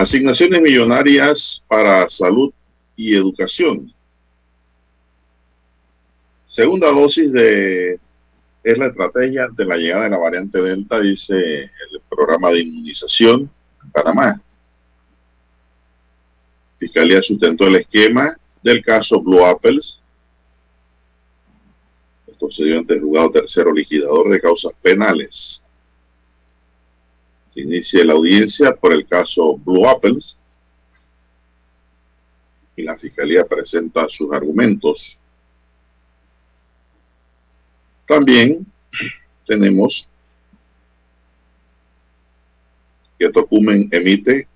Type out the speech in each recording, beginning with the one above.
Asignaciones millonarias para salud y educación. Segunda dosis de es la estrategia ante la llegada de la variante Delta, dice el programa de inmunización en Panamá. Fiscalía sustentó el esquema del caso Blue Apples. Esto se dio ante el juzgado tercero liquidador de causas penales. Se inicia la audiencia por el caso Blue Apples y la fiscalía presenta sus argumentos. También tenemos que Tocumen emite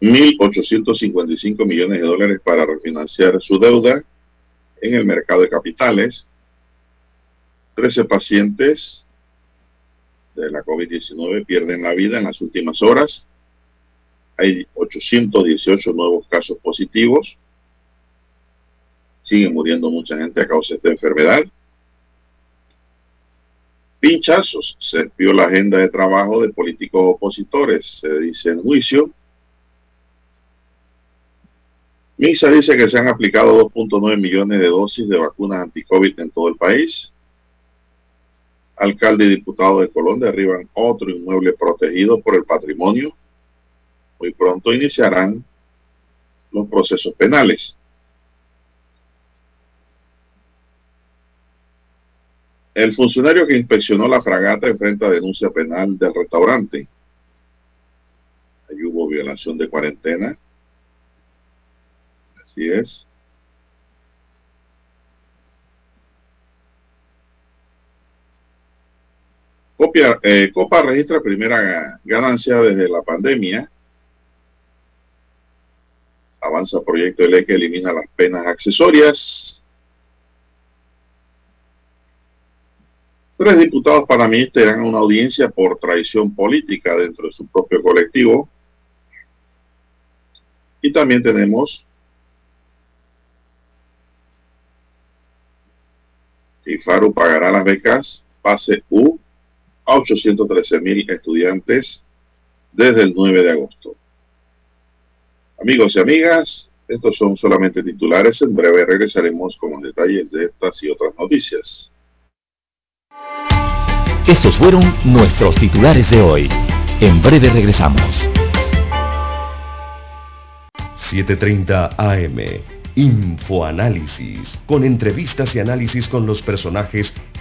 1.855 millones de dólares para refinanciar su deuda en el mercado de capitales. 13 pacientes de la COVID-19 pierden la vida en las últimas horas. Hay 818 nuevos casos positivos. Sigue muriendo mucha gente a causa de esta enfermedad. Pinchazos. Se despió la agenda de trabajo de políticos opositores, se dice en juicio. MISA dice que se han aplicado 2.9 millones de dosis de vacunas anti-COVID en todo el país. Alcalde y diputado de Colón derriban otro inmueble protegido por el patrimonio. Muy pronto iniciarán los procesos penales. El funcionario que inspeccionó la fragata enfrenta denuncia penal del restaurante. Ahí hubo violación de cuarentena. Así es. Eh, Copa registra primera ganancia desde la pandemia. Avanza proyecto de ley que elimina las penas accesorias. Tres diputados panameñistas irán a una audiencia por traición política dentro de su propio colectivo. Y también tenemos que pagará las becas Pase U a 813 mil estudiantes desde el 9 de agosto. Amigos y amigas, estos son solamente titulares. En breve regresaremos con los detalles de estas y otras noticias. Estos fueron nuestros titulares de hoy. En breve regresamos. 7.30 AM. Infoanálisis, con entrevistas y análisis con los personajes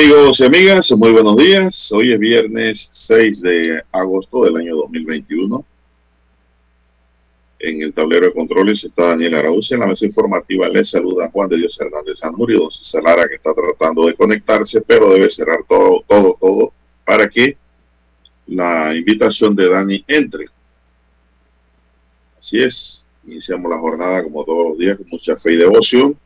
Amigos y amigas, muy buenos días. Hoy es viernes 6 de agosto del año 2021. En el tablero de controles está Daniel Araúz. En la mesa informativa les saluda Juan de Dios Hernández Sanuri, don César Lara, que está tratando de conectarse, pero debe cerrar todo, todo, todo, para que la invitación de Dani entre. Así es, iniciamos la jornada como todos los días con mucha fe y devoción,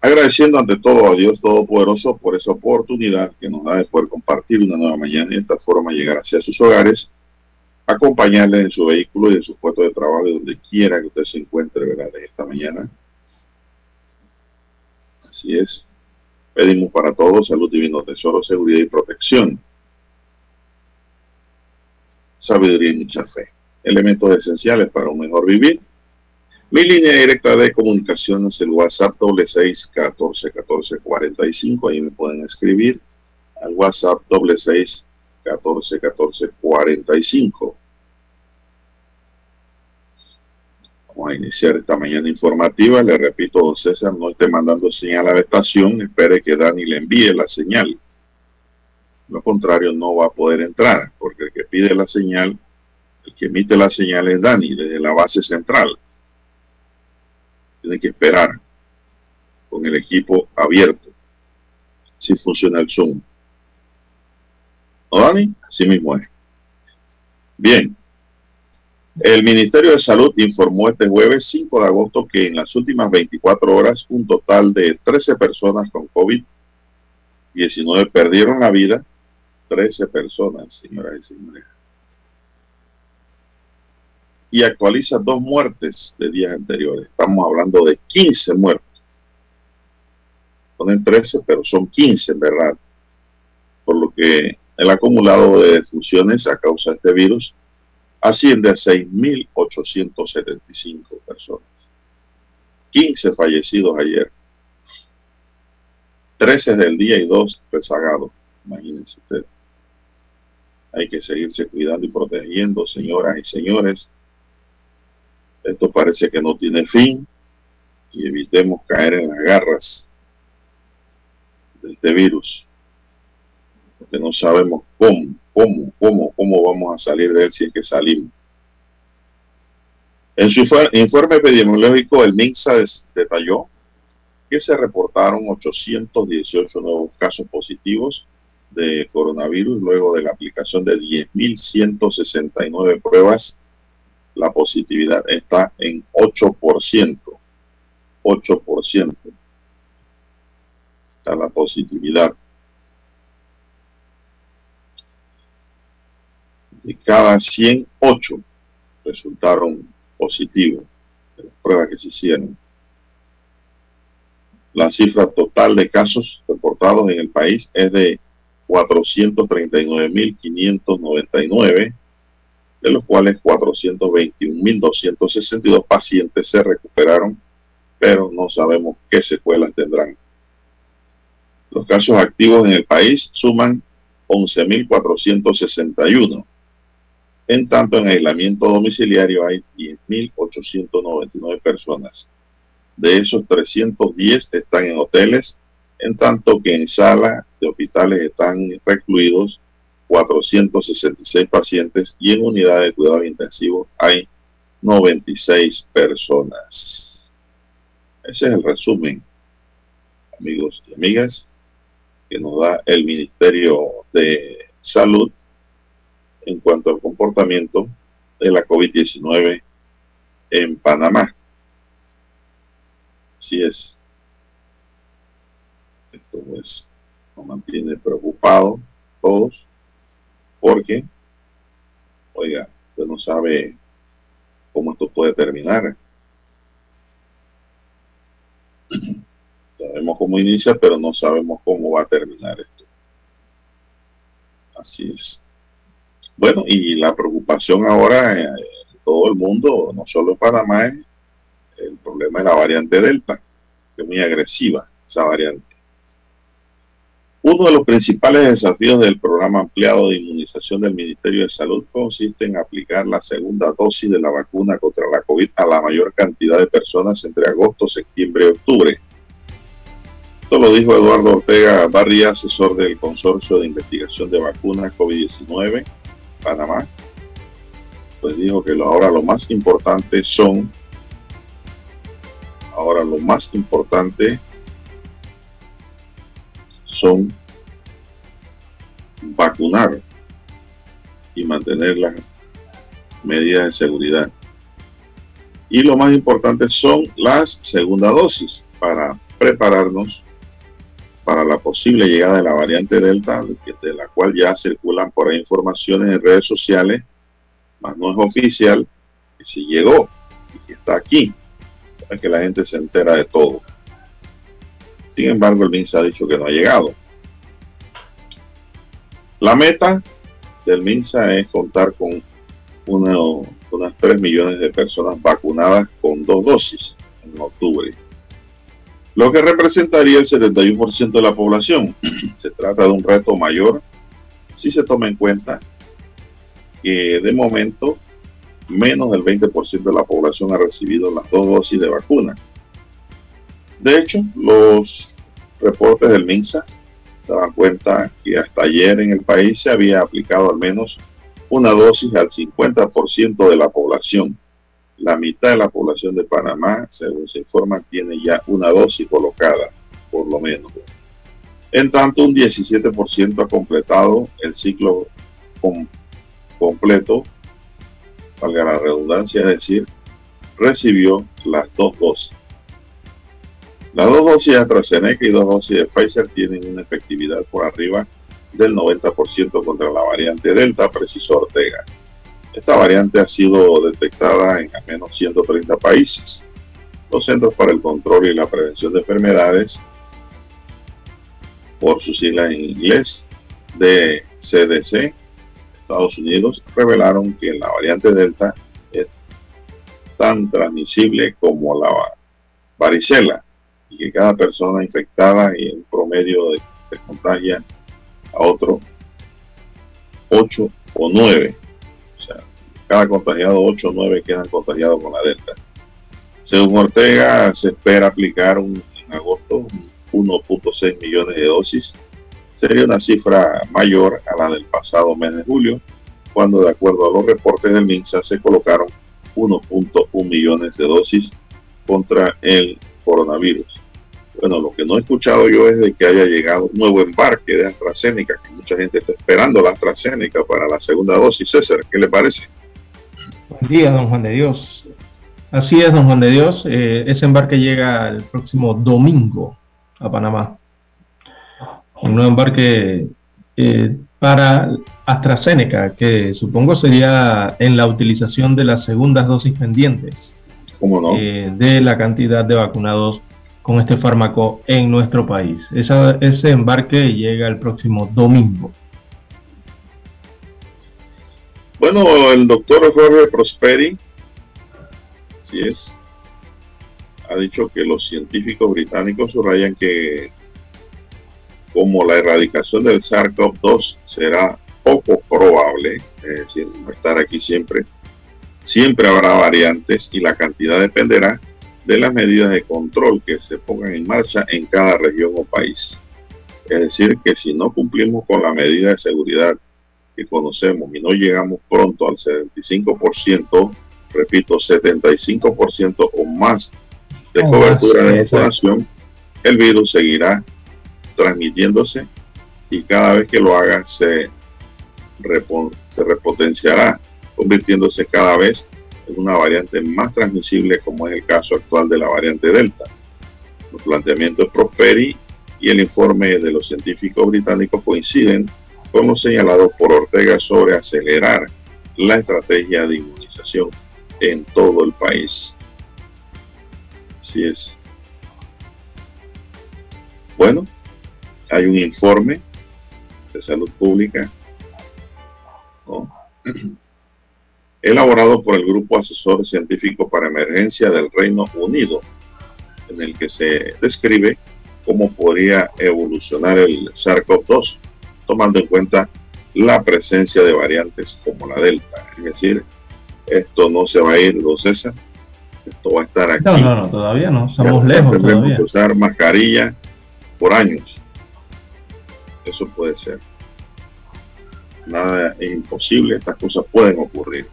agradeciendo ante todo a Dios Todopoderoso por esa oportunidad que nos da de poder compartir una nueva mañana y de esta forma llegar hacia sus hogares, acompañarle en su vehículo y en su puesto de trabajo donde quiera que usted se encuentre ¿verdad? en esta mañana. Así es. Pedimos para todos salud, divino tesoro, seguridad y protección sabiduría y mucha fe. Elementos esenciales para un mejor vivir. Mi línea directa de comunicación es el WhatsApp doble seis catorce catorce cuarenta y cinco. Ahí me pueden escribir al WhatsApp doble seis catorce catorce cuarenta y cinco. Vamos a iniciar esta mañana informativa. Le repito, don César, no esté mandando señal a la estación. Espere que Dani le envíe la señal. Lo contrario, no va a poder entrar, porque el que pide la señal, el que emite la señal es Dani, desde la base central. Tiene que esperar con el equipo abierto, si funciona el Zoom. ¿No, Dani? Así mismo es. Bien. El Ministerio de Salud informó este jueves 5 de agosto que en las últimas 24 horas un total de 13 personas con COVID-19 perdieron la vida 13 personas, señoras y señores. Y actualiza dos muertes de días anteriores. Estamos hablando de 15 muertos. Ponen 13, pero son 15 en verdad. Por lo que el acumulado de defunciones a causa de este virus asciende a 6.875 personas. 15 fallecidos ayer. 13 del día y 2 rezagados. Imagínense ustedes. Hay que seguirse cuidando y protegiendo, señoras y señores. Esto parece que no tiene fin y evitemos caer en las garras de este virus, porque no sabemos cómo, cómo, cómo, cómo vamos a salir de él si es que salimos. En su informe epidemiológico, el MINSA detalló que se reportaron 818 nuevos casos positivos de coronavirus luego de la aplicación de 10.169 pruebas. La positividad está en 8%. 8%. Está la positividad. De cada 108 resultaron positivos de las pruebas que se hicieron. La cifra total de casos reportados en el país es de 439.599, de los cuales 421.262 pacientes se recuperaron, pero no sabemos qué secuelas tendrán. Los casos activos en el país suman 11.461. En tanto, en aislamiento domiciliario hay 10.899 personas. De esos, 310 están en hoteles en tanto que en sala de hospitales están recluidos 466 pacientes y en unidad de cuidado intensivo hay 96 personas. Ese es el resumen, amigos y amigas, que nos da el Ministerio de Salud en cuanto al comportamiento de la COVID-19 en Panamá. Así es. Esto pues nos mantiene preocupados todos porque, oiga, usted no sabe cómo esto puede terminar. Sabemos cómo inicia, pero no sabemos cómo va a terminar esto. Así es. Bueno, y la preocupación ahora en todo el mundo, no solo en Panamá, es el problema de la variante Delta, que es muy agresiva, esa variante. Uno de los principales desafíos del programa ampliado de inmunización del Ministerio de Salud consiste en aplicar la segunda dosis de la vacuna contra la COVID a la mayor cantidad de personas entre agosto, septiembre y octubre. Esto lo dijo Eduardo Ortega Barria, asesor del Consorcio de Investigación de Vacunas COVID-19, Panamá. Pues dijo que ahora lo más importante son, ahora lo más importante son vacunar y mantener las medidas de seguridad. Y lo más importante son las segunda dosis para prepararnos para la posible llegada de la variante Delta, de la cual ya circulan por ahí informaciones en redes sociales, más no es oficial, que si llegó y que está aquí, es que la gente se entera de todo. Sin embargo, el MINSA ha dicho que no ha llegado. La meta del MINSA es contar con unas 3 millones de personas vacunadas con dos dosis en octubre, lo que representaría el 71% de la población. Se trata de un reto mayor si se toma en cuenta que de momento menos del 20% de la población ha recibido las dos dosis de vacuna. De hecho, los reportes del MINSA daban cuenta que hasta ayer en el país se había aplicado al menos una dosis al 50% de la población. La mitad de la población de Panamá, según se informa, tiene ya una dosis colocada, por lo menos. En tanto, un 17% ha completado el ciclo completo, valga la redundancia, es decir, recibió las dos dosis. Las dos dosis de AstraZeneca y dos dosis de Pfizer tienen una efectividad por arriba del 90% contra la variante Delta, precisó Ortega. Esta variante ha sido detectada en al menos 130 países. Los Centros para el Control y la Prevención de Enfermedades, por sus siglas en inglés, de CDC, Estados Unidos, revelaron que la variante Delta es tan transmisible como la varicela y que cada persona infectada y en promedio de, contagia a otro 8 o 9. O sea, cada contagiado 8 o 9 quedan contagiados con la Delta. Según Ortega, se espera aplicar en agosto 1.6 millones de dosis. Sería una cifra mayor a la del pasado mes de julio, cuando de acuerdo a los reportes del MINSA se colocaron 1.1 millones de dosis contra el coronavirus. Bueno, lo que no he escuchado yo es de que haya llegado un nuevo embarque de AstraZeneca, que mucha gente está esperando la AstraZeneca para la segunda dosis. César, ¿qué le parece? Buen día, don Juan de Dios. Así es, don Juan de Dios. Eh, ese embarque llega el próximo domingo a Panamá. Un nuevo embarque eh, para AstraZeneca, que supongo sería en la utilización de las segundas dosis pendientes. ¿Cómo no? Eh, de la cantidad de vacunados con este fármaco en nuestro país. ese embarque llega el próximo domingo. Bueno, el doctor Jorge Prosperi, es, ha dicho que los científicos británicos subrayan que como la erradicación del SARS-CoV-2 será poco probable, es decir, va estar aquí siempre, siempre habrá variantes y la cantidad dependerá de las medidas de control que se pongan en marcha en cada región o país. Es decir, que si no cumplimos con la medida de seguridad que conocemos y no llegamos pronto al 75%, repito, 75% o más de cobertura de vacunación, el virus seguirá transmitiéndose y cada vez que lo haga se, se repotenciará, convirtiéndose cada vez una variante más transmisible como es el caso actual de la variante Delta. Los planteamientos Prosperi y el informe de los científicos británicos coinciden con lo señalado por Ortega sobre acelerar la estrategia de inmunización en todo el país. Así es. Bueno, hay un informe de salud pública ¿no? elaborado por el Grupo Asesor Científico para Emergencia del Reino Unido, en el que se describe cómo podría evolucionar el SARS-CoV-2, tomando en cuenta la presencia de variantes como la Delta. Es decir, esto no se va a ir, dos César, esto va a estar aquí. No, no, no, todavía no, estamos lejos. Todavía. que usar mascarilla por años. Eso puede ser. Nada es imposible, estas cosas pueden ocurrir.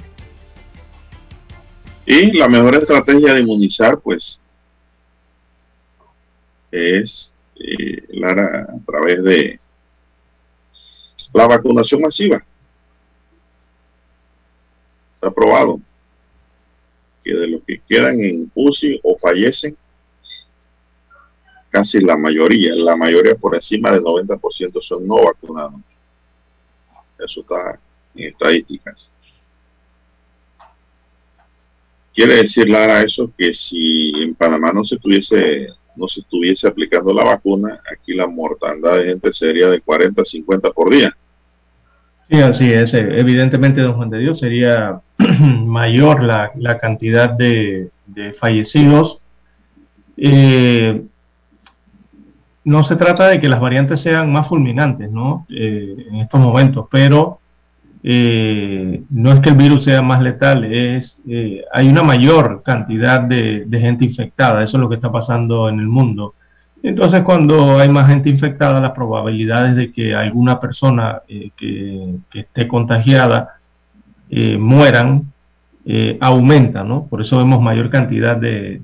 Y la mejor estrategia de inmunizar, pues, es eh, Lara, a través de la vacunación masiva. Está probado que de los que quedan en UCI o fallecen, casi la mayoría, la mayoría por encima del 90% son no vacunados. Eso está en estadísticas. Quiere decir, Lara, eso que si en Panamá no se tuviese, no se estuviese aplicando la vacuna, aquí la mortandad de gente sería de 40 a 50 por día. Sí, así es. Evidentemente, don Juan de Dios, sería mayor la, cantidad de, fallecidos. Eh, no se trata de que las variantes sean más fulminantes, ¿no? Eh, en estos momentos, pero eh, no es que el virus sea más letal, es hay una mayor cantidad de, gente infectada. Eso es lo que está pasando en el mundo. Entonces, cuando hay más gente infectada, las probabilidades de que alguna persona que, esté contagiada mueran eh, aumenta, ¿no? Por eso vemos mayor cantidad de,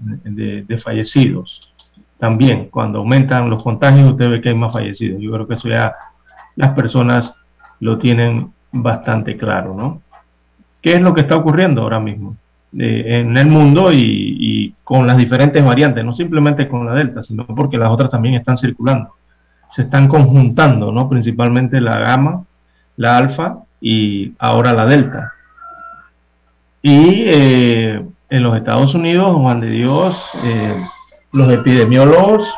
fallecidos. También, cuando aumentan los contagios, usted ve que hay más fallecidos. Yo creo que eso ya las personas lo tienen bastante claro, ¿no? ¿Qué es lo que está ocurriendo ahora mismo eh, en el mundo y, con las diferentes variantes? No simplemente con la Delta, sino porque las otras también están circulando. Se están conjuntando, ¿no? Principalmente la gamma, la alfa y ahora la Delta. Y eh, en los Estados Unidos, Juan de Dios, eh, los epidemiólogos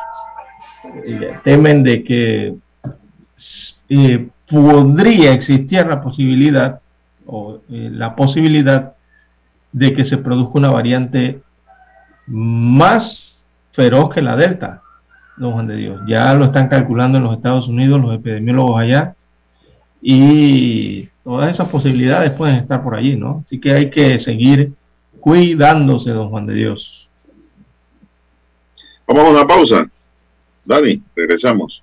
temen de que podría existir la posibilidad o la posibilidad de que se produzca una variante más feroz que la Delta, don Juan de Dios. Ya lo están calculando en los Estados Unidos los epidemiólogos allá y todas esas posibilidades pueden estar por allí, ¿no? Así que hay que seguir cuidándose, don Juan de Dios. Vamos a una pausa. Dani, regresamos.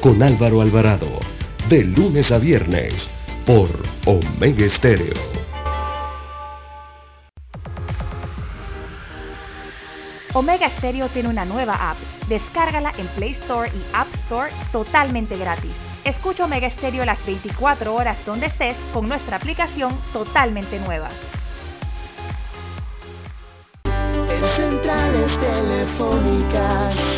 Con Álvaro Alvarado. De lunes a viernes. Por Omega Estéreo. Omega Stereo tiene una nueva app. Descárgala en Play Store y App Store totalmente gratis. Escucha Omega Stereo las 24 horas donde estés con nuestra aplicación totalmente nueva. En centrales telefónicas,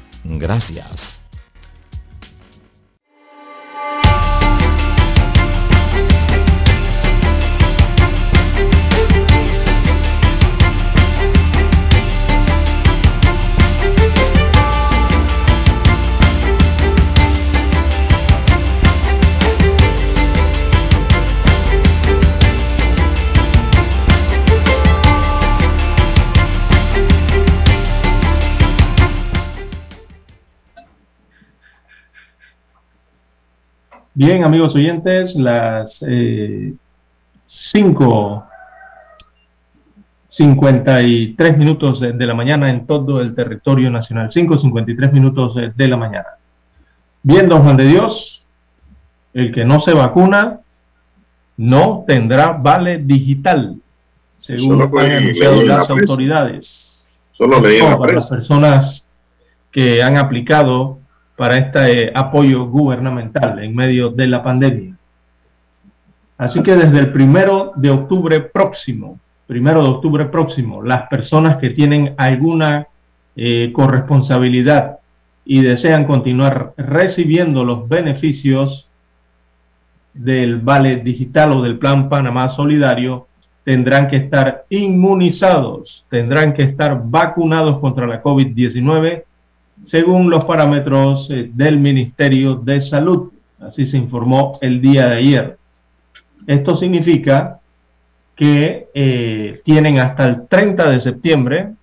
Gracias. Bien, amigos oyentes, las 5.53 eh, minutos de, la mañana en todo el territorio nacional. 5.53 minutos de, la mañana. Bien, don Juan de Dios, el que no se vacuna no tendrá vale digital, según han anunciado las autoridades. Solo leí para las personas que han aplicado para este apoyo gubernamental en medio de la pandemia. Así que desde el primero de octubre próximo, primero de octubre próximo, las personas que tienen alguna eh, corresponsabilidad y desean continuar recibiendo los beneficios del Vale Digital o del Plan Panamá Solidario, tendrán que estar inmunizados, tendrán que estar vacunados contra la COVID-19 según los parámetros eh, del Ministerio de Salud. Así se informó el día de ayer. Esto significa que eh, tienen hasta el 30 de septiembre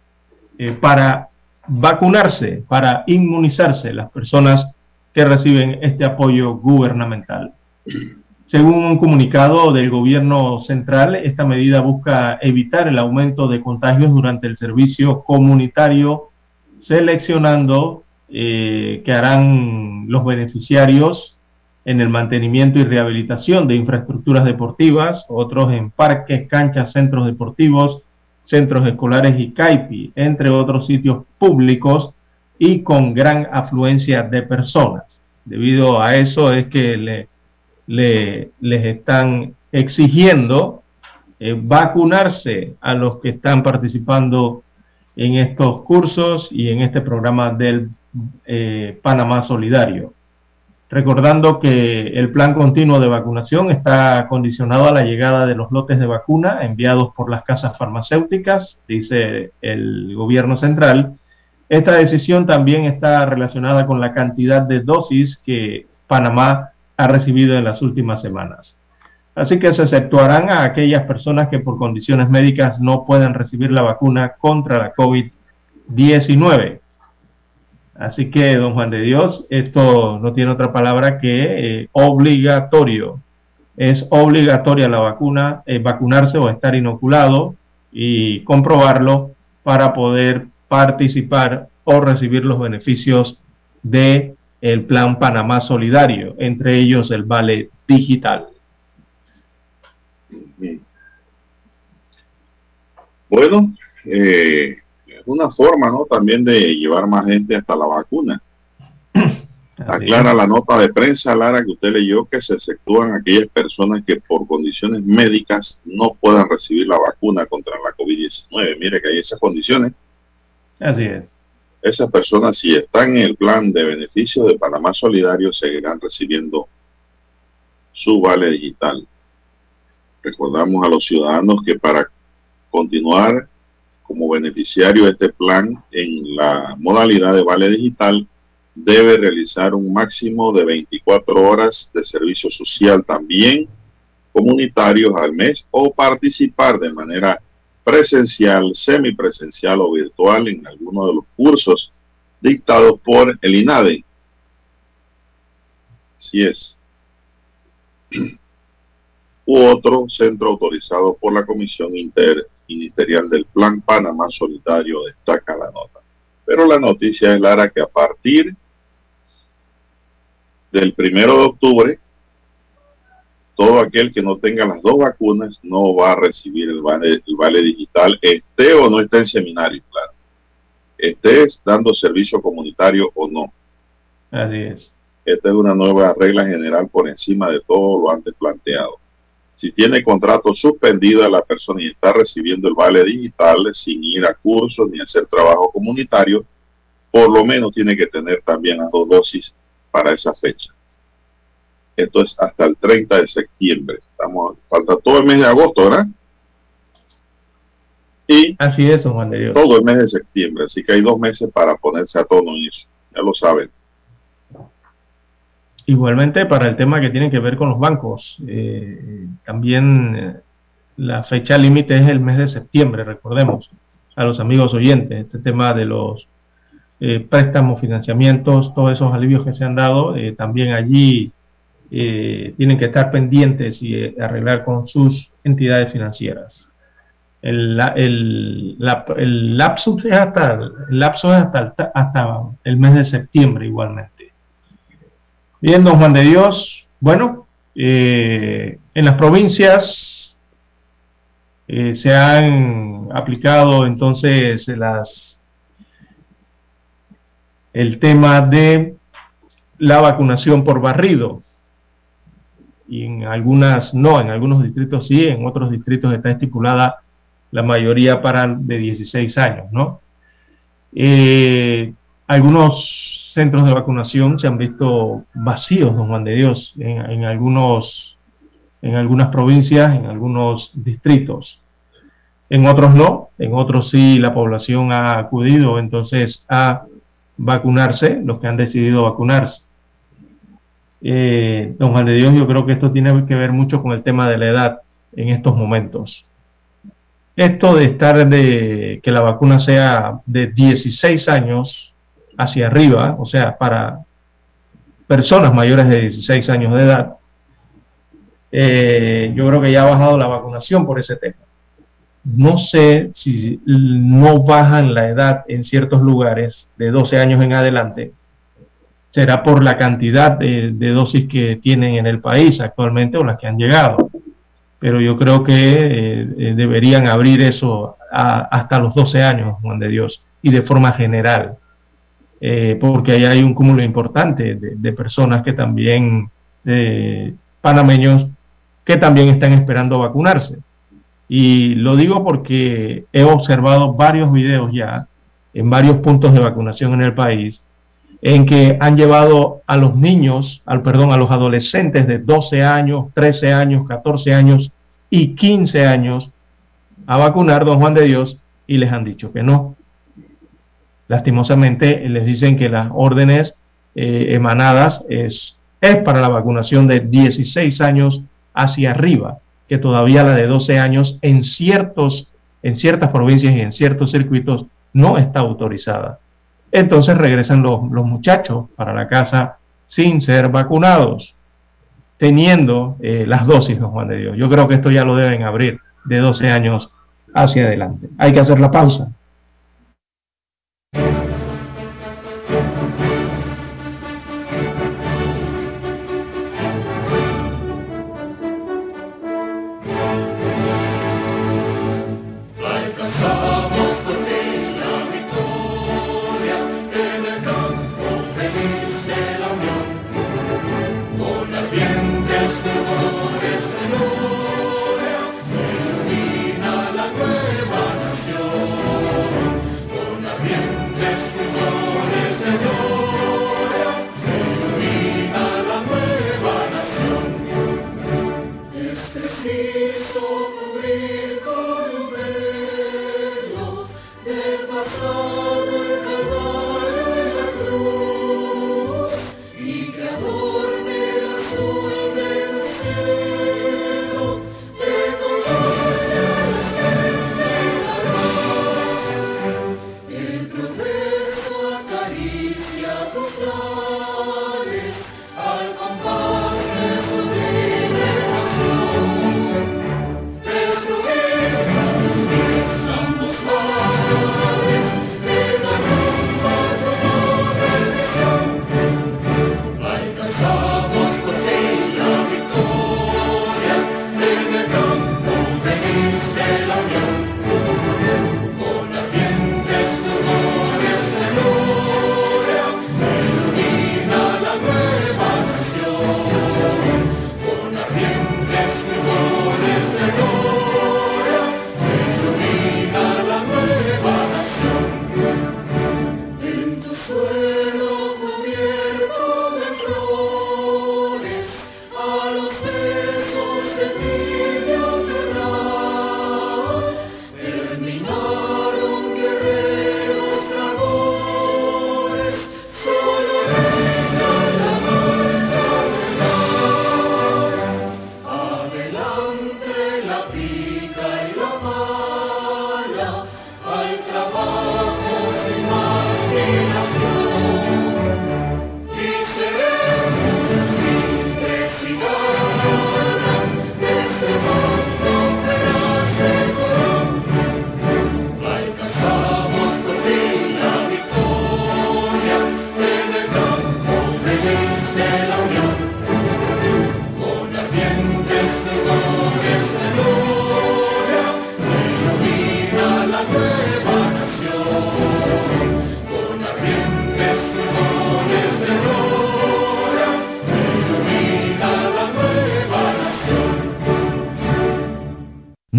eh, para vacunarse, para inmunizarse las personas que reciben este apoyo gubernamental. Según un comunicado del gobierno central, esta medida busca evitar el aumento de contagios durante el servicio comunitario, seleccionando eh, que harán los beneficiarios en el mantenimiento y rehabilitación de infraestructuras deportivas, otros en parques, canchas, centros deportivos, centros escolares y CAIPI, entre otros sitios públicos y con gran afluencia de personas. Debido a eso es que le, les están exigiendo eh, vacunarse a los que están participando en estos cursos y en este programa del eh, Panamá Solidario recordando que el plan continuo de vacunación está condicionado a la llegada de los lotes de vacuna enviados por las casas farmacéuticas, dice el gobierno central. Esta decisión también está relacionada con la cantidad de dosis que Panamá ha recibido en las últimas semanas. Así que se exceptuarán a aquellas personas que por condiciones médicas no puedan recibir la vacuna contra la COVID-19. Así que, don Juan de Dios, esto no tiene otra palabra que eh, obligatorio. Es obligatoria la vacuna, eh, vacunarse o estar inoculado y comprobarlo para poder participar o recibir los beneficios de el Plan Panamá Solidario, entre ellos el Vale Digital. Bueno, eh, una forma, ¿no? También de llevar más gente hasta la vacuna. Aclara la nota de prensa, Lara, que usted leyó que se exceptúan aquellas personas que por condiciones médicas no puedan recibir la vacuna contra la COVID-19. Mire que hay esas condiciones. Así es. Esas personas, si están en el plan de beneficios de Panamá Solidario, seguirán recibiendo su vale digital. Recordamos a los ciudadanos que para continuar como beneficiario de este plan en la modalidad de vale digital debe realizar un máximo de 24 horas de servicio social también comunitarios al mes o participar de manera presencial, semipresencial o virtual en alguno de los cursos dictados por el INADE. Si es. U otro centro autorizado por la Comisión Inter ministerial del Plan Panamá Solidario destaca la nota. Pero la noticia es, Lara, que a partir del primero de octubre, todo aquel que no tenga las dos vacunas no va a recibir el vale, el vale digital, esté o no esté en seminario, claro. Esté dando servicio comunitario o no. Así es. Esta es una nueva regla general por encima de todo lo antes planteado. Si tiene contrato suspendido a la persona y está recibiendo el vale digital sin ir a cursos ni hacer trabajo comunitario, por lo menos tiene que tener también las dos dosis para esa fecha. Esto es hasta el 30 de septiembre. Estamos, falta todo el mes de agosto, ¿verdad? Y así es, Juan de Dios. Todo el mes de septiembre, así que hay dos meses para ponerse a tono en eso. Ya lo saben. Igualmente para el tema que tiene que ver con los bancos, eh, también eh, la fecha límite es el mes de septiembre, recordemos a los amigos oyentes, este tema de los eh, préstamos, financiamientos, todos esos alivios que se han dado, también allí tienen que estar pendientes y arreglar con sus entidades financieras. El, el, el lapso es hasta, el lapso es hasta, hasta el mes de septiembre igualmente. Bien, don Juan de Dios. Bueno, Eh, en las provincias eh, se han aplicado entonces las el tema de la vacunación por barrido. Y en algunas no, en algunos distritos sí, en otros distritos está estipulada la mayoría para de 16 años, ¿no? Eh, algunos centros de vacunación se han visto vacíos, don Juan de Dios, en, algunos, en algunas provincias, en algunos distritos. En otros no, en otros sí la población ha acudido entonces a vacunarse, los que han decidido vacunarse. Eh, don Juan de Dios, yo creo que esto tiene que ver mucho con el tema de la edad en estos momentos. Esto de estar de que la vacuna sea de 16 años hacia arriba, o sea, para personas mayores de 16 años de edad, eh, yo creo que ya ha bajado la vacunación por ese tema. No sé si no bajan la edad en ciertos lugares de 12 años en adelante. Será por la cantidad de dosis que tienen en el país actualmente o las que han llegado pero yo creo que eh, eh, deberían abrir eso hasta los 12 años, Juan de Dios, y de forma general, eh, porque ahí hay un cúmulo importante de, personas que también, panameños, que también están esperando vacunarse. Y lo digo porque he observado varios videos ya en varios puntos de vacunación en el país en que han llevado a los niños, al perdón, a los adolescentes de 12 años, 13 años, 14 años y 15 años a vacunar don Juan de Dios y les han dicho que no. Lastimosamente les dicen que las órdenes eh, emanadas es, es para la vacunación de 16 años hacia arriba, que todavía la de 12 años en, ciertos, en ciertas provincias y en ciertos circuitos no está autorizada. Entonces regresan los, muchachos para la casa sin ser vacunados, teniendo eh, las dosis, don Juan de Dios. Yo creo que esto ya lo deben abrir de 12 años hacia adelante. Hay que hacer la pausa.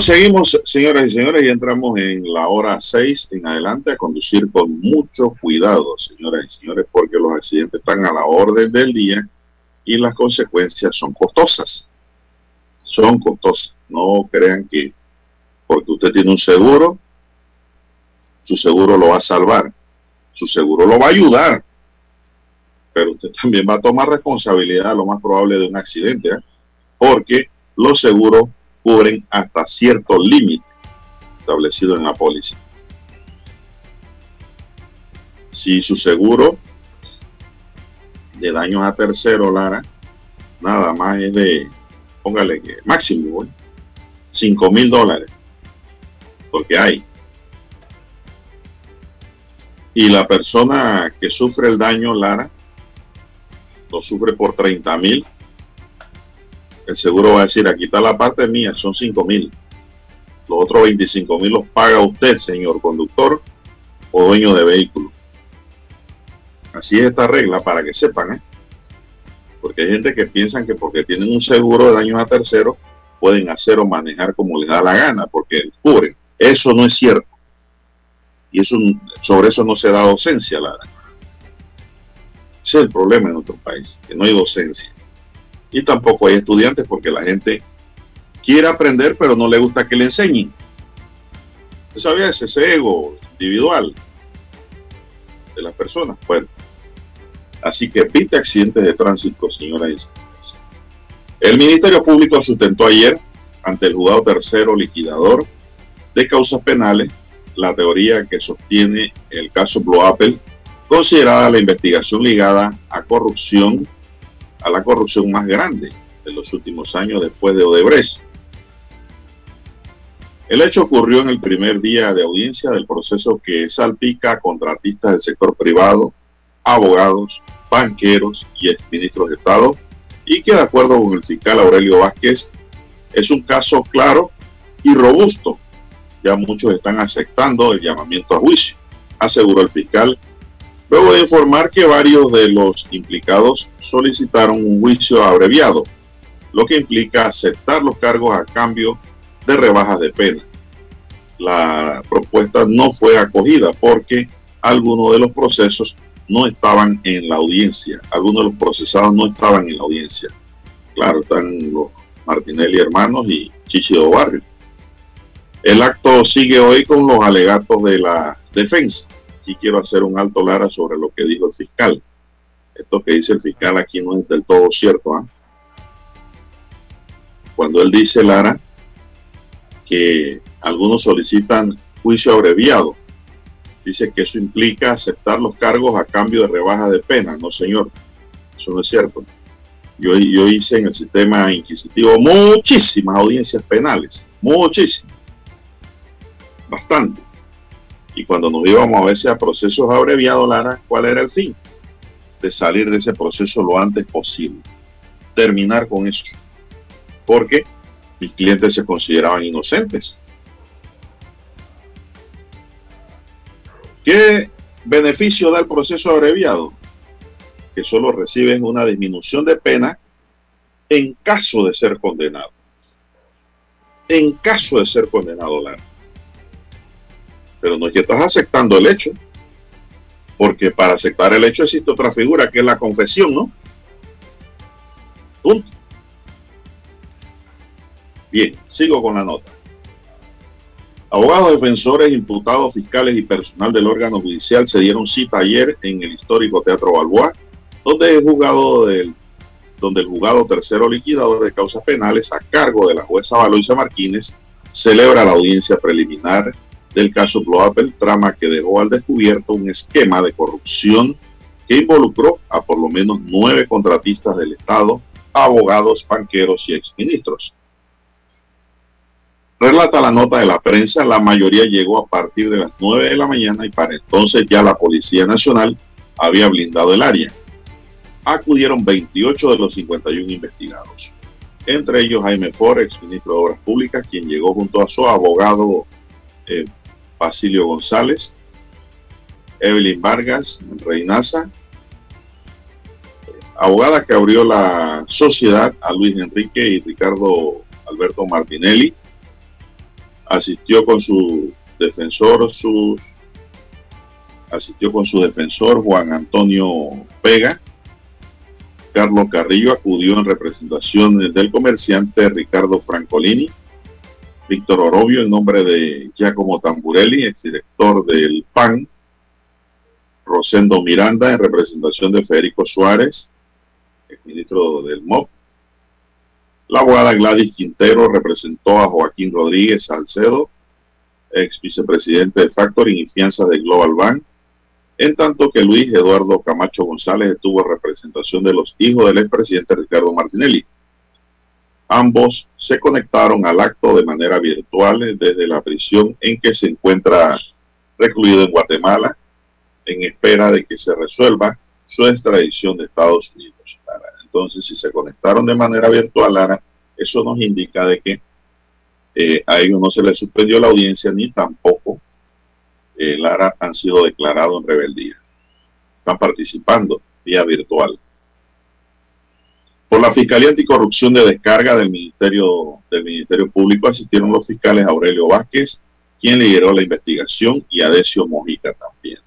Seguimos, señoras y señores, y entramos en la hora 6 en adelante a conducir con mucho cuidado, señoras y señores, porque los accidentes están a la orden del día y las consecuencias son costosas. Son costosas. No crean que porque usted tiene un seguro, su seguro lo va a salvar, su seguro lo va a ayudar, pero usted también va a tomar responsabilidad, lo más probable, de un accidente, ¿eh? porque los seguros cubren hasta cierto límite establecido en la póliza. Si su seguro de daños a tercero, Lara, nada más es de, póngale que máximo, 5 mil dólares, porque hay. Y la persona que sufre el daño, Lara, lo sufre por 30 mil, el seguro va a decir, aquí está la parte mía, son 5 mil. Los otros 25 mil los paga usted, señor conductor o dueño de vehículo. Así es esta regla para que sepan, ¿eh? Porque hay gente que piensa que porque tienen un seguro de daños a terceros pueden hacer o manejar como les da la gana, porque cubren. Eso no es cierto. Y sobre eso no se da docencia, Lara. Ese es el problema en nuestro país, que no hay docencia y tampoco hay estudiantes porque la gente quiere aprender pero no le gusta que le enseñen. ¿Usted sabía ese, ego individual de las personas? Bueno, así que evite accidentes de tránsito, señoras y señores. El Ministerio Público sustentó ayer ante el juzgado tercero liquidador de causas penales la teoría que sostiene el caso Blue Apple, considerada la investigación ligada a corrupción a la corrupción más grande de los últimos años después de Odebrecht. El hecho ocurrió en el primer día de audiencia del proceso que salpica a contratistas del sector privado, abogados, banqueros y exministros de Estado y que de acuerdo con el fiscal Aurelio Vázquez es un caso claro y robusto. Ya muchos están aceptando el llamamiento a juicio, aseguró el fiscal luego de informar que varios de los implicados solicitaron un juicio abreviado, lo que implica aceptar los cargos a cambio de rebajas de pena. La propuesta no fue acogida porque algunos de los procesos no estaban en la audiencia, algunos de los procesados no estaban en la audiencia. Claro, están los Martinelli hermanos y Chichido Barrio. El acto sigue hoy con los alegatos de la defensa aquí quiero hacer un alto Lara sobre lo que dijo el fiscal. Esto que dice el fiscal aquí no es del todo cierto. ¿ah? Cuando él dice, Lara, que algunos solicitan juicio abreviado, dice que eso implica aceptar los cargos a cambio de rebaja de pena. No, señor, eso no es cierto. Yo, yo hice en el sistema inquisitivo muchísimas audiencias penales, muchísimas, bastante. Y cuando nos íbamos a veces a procesos abreviados, Lara, ¿cuál era el fin? De salir de ese proceso lo antes posible. Terminar con eso. Porque mis clientes se consideraban inocentes. ¿Qué beneficio da el proceso abreviado? Que solo reciben una disminución de pena en caso de ser condenado. En caso de ser condenado, Lara. Pero no es que estás aceptando el hecho. Porque para aceptar el hecho existe otra figura que es la confesión, ¿no? Punto. Bien, sigo con la nota. Abogados, defensores, imputados, fiscales y personal del órgano judicial se dieron cita ayer en el histórico Teatro Balboa, donde el juzgado del donde el juzgado tercero liquidador de causas penales a cargo de la jueza Valoisa Martínez celebra la audiencia preliminar del caso Blue Apple, trama que dejó al descubierto un esquema de corrupción que involucró a por lo menos nueve contratistas del Estado, abogados, banqueros y exministros. Relata la nota de la prensa, la mayoría llegó a partir de las 9 de la mañana y para entonces ya la Policía Nacional había blindado el área. Acudieron 28 de los 51 investigados. Entre ellos Jaime Ford, ex ministro de Obras Públicas, quien llegó junto a su abogado eh, Basilio González, Evelyn Vargas Reinaza, abogada que abrió la sociedad a Luis Enrique y Ricardo Alberto Martinelli, asistió con su defensor, su, asistió con su defensor Juan Antonio Vega. Carlos Carrillo acudió en representación del comerciante Ricardo Francolini. Víctor Orobio en nombre de Giacomo Tamburelli, exdirector del PAN. Rosendo Miranda en representación de Federico Suárez, ministro del MOP. La abogada Gladys Quintero representó a Joaquín Rodríguez Salcedo, ex vicepresidente de Factoring y Fianzas de Global Bank, en tanto que Luis Eduardo Camacho González estuvo representación de los hijos del expresidente Ricardo Martinelli. Ambos se conectaron al acto de manera virtual desde la prisión en que se encuentra recluido en Guatemala, en espera de que se resuelva su extradición de Estados Unidos. Entonces, si se conectaron de manera virtual, Lara, eso nos indica de que eh, a ellos no se les suspendió la audiencia ni tampoco eh, Lara han sido declarados en rebeldía. Están participando vía virtual. Por la Fiscalía Anticorrupción de Descarga del Ministerio, del Ministerio Público asistieron los fiscales Aurelio Vázquez, quien lideró la investigación, y Adesio Mojica también.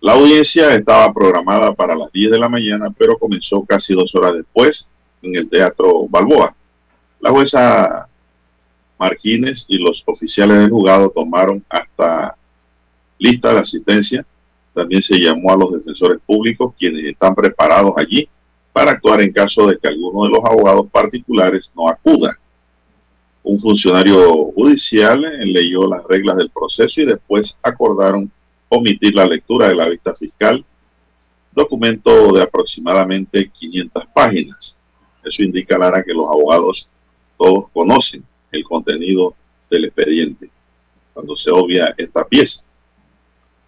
La audiencia estaba programada para las 10 de la mañana, pero comenzó casi dos horas después en el Teatro Balboa. La jueza Marquines y los oficiales del juzgado tomaron hasta lista de asistencia. También se llamó a los defensores públicos, quienes están preparados allí para actuar en caso de que alguno de los abogados particulares no acuda. Un funcionario judicial leyó las reglas del proceso y después acordaron omitir la lectura de la vista fiscal, documento de aproximadamente 500 páginas. Eso indica, Lara, que los abogados todos conocen el contenido del expediente cuando se obvia esta pieza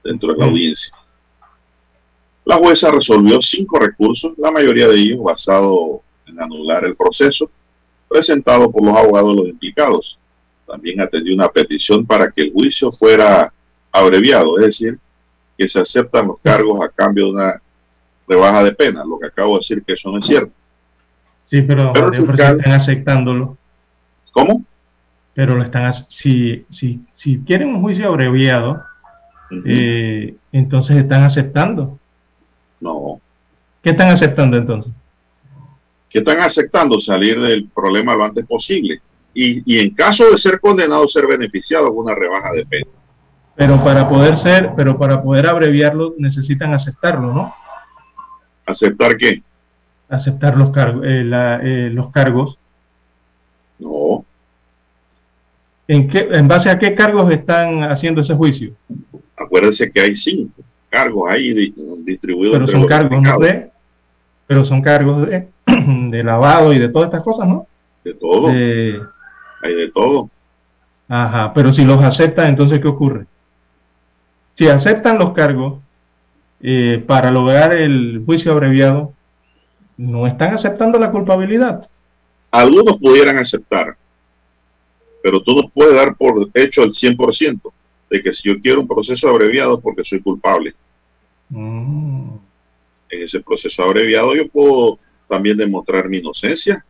dentro de la audiencia. La jueza resolvió cinco recursos, la mayoría de ellos basados en anular el proceso presentado por los abogados de los implicados. También atendió una petición para que el juicio fuera abreviado, es decir, que se aceptan los cargos a cambio de una rebaja de pena, lo que acabo de decir que eso no es cierto. Sí, pero, pero están aceptándolo. ¿Cómo? Pero lo están si, si, si quieren un juicio abreviado, eh, entonces están aceptando. No. ¿Qué están aceptando entonces? Que están aceptando salir del problema lo antes posible. Y, y en caso de ser condenado, ser beneficiado con una rebaja de pena. Pero para poder ser, pero para poder abreviarlo necesitan aceptarlo, ¿no? ¿Aceptar qué? Aceptar los cargos, eh, eh, los cargos. No. ¿En, qué, ¿En base a qué cargos están haciendo ese juicio? Acuérdense que hay cinco cargos ahí distribuidos. Pero son cargos de, pero son cargos de, de, lavado y de todas estas cosas, ¿no? De todo. hay de todo. Ajá, pero si los aceptan, entonces ¿qué ocurre? Si aceptan los cargos eh, para lograr el juicio abreviado, no están aceptando la culpabilidad. Algunos pudieran aceptar, pero tú no puedes dar por hecho el 100% de que si yo quiero un proceso abreviado porque soy culpable. Mm. En ese proceso abreviado yo puedo también demostrar mi inocencia.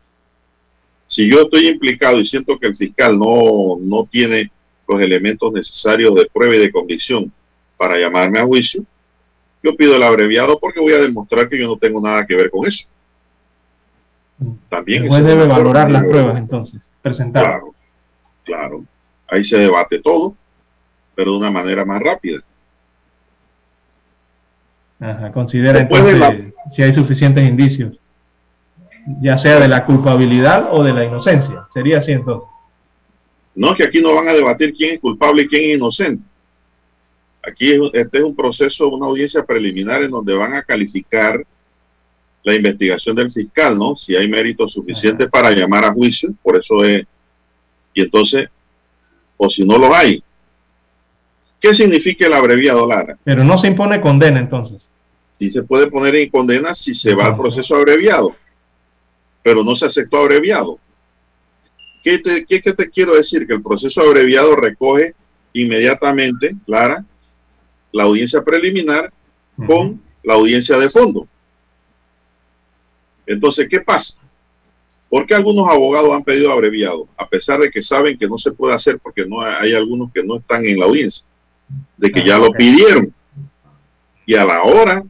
Si yo estoy implicado y siento que el fiscal no, no tiene los elementos necesarios de prueba y de convicción para llamarme a juicio, yo pido el abreviado porque voy a demostrar que yo no tengo nada que ver con eso. También se debe valorar las pruebas entonces, presentar. Claro, claro. Ahí se debate todo, pero de una manera más rápida. Ajá, considera entonces si hay suficientes indicios, ya sea de la culpabilidad o de la inocencia. Sería así entonces. No, que aquí no van a debatir quién es culpable y quién es inocente. Aquí este es un proceso, una audiencia preliminar en donde van a calificar la investigación del fiscal, ¿no? Si hay mérito suficiente para llamar a juicio, por eso es Y entonces, o si no lo hay, ¿qué significa el abreviado, Lara? Pero no se impone condena entonces. Sí se puede poner en condena si se va al proceso abreviado, pero no se aceptó abreviado. ¿Qué te, qué, qué te quiero decir? Que el proceso abreviado recoge inmediatamente, Lara, la audiencia preliminar con la audiencia de fondo. Entonces, ¿qué pasa? ¿Por qué algunos abogados han pedido abreviado? A pesar de que saben que no se puede hacer porque no hay algunos que no están en la audiencia, de que ya lo pidieron. Y a la hora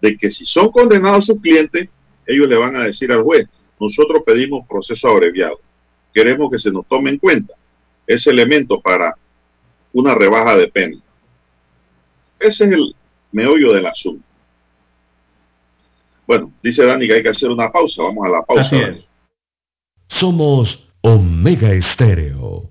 de que si son condenados sus clientes, ellos le van a decir al juez, nosotros pedimos proceso abreviado. Queremos que se nos tome en cuenta ese elemento para una rebaja de pena. Ese es el meollo del asunto. Bueno, dice Dani que hay que hacer una pausa. Vamos a la pausa. Somos Omega Estéreo.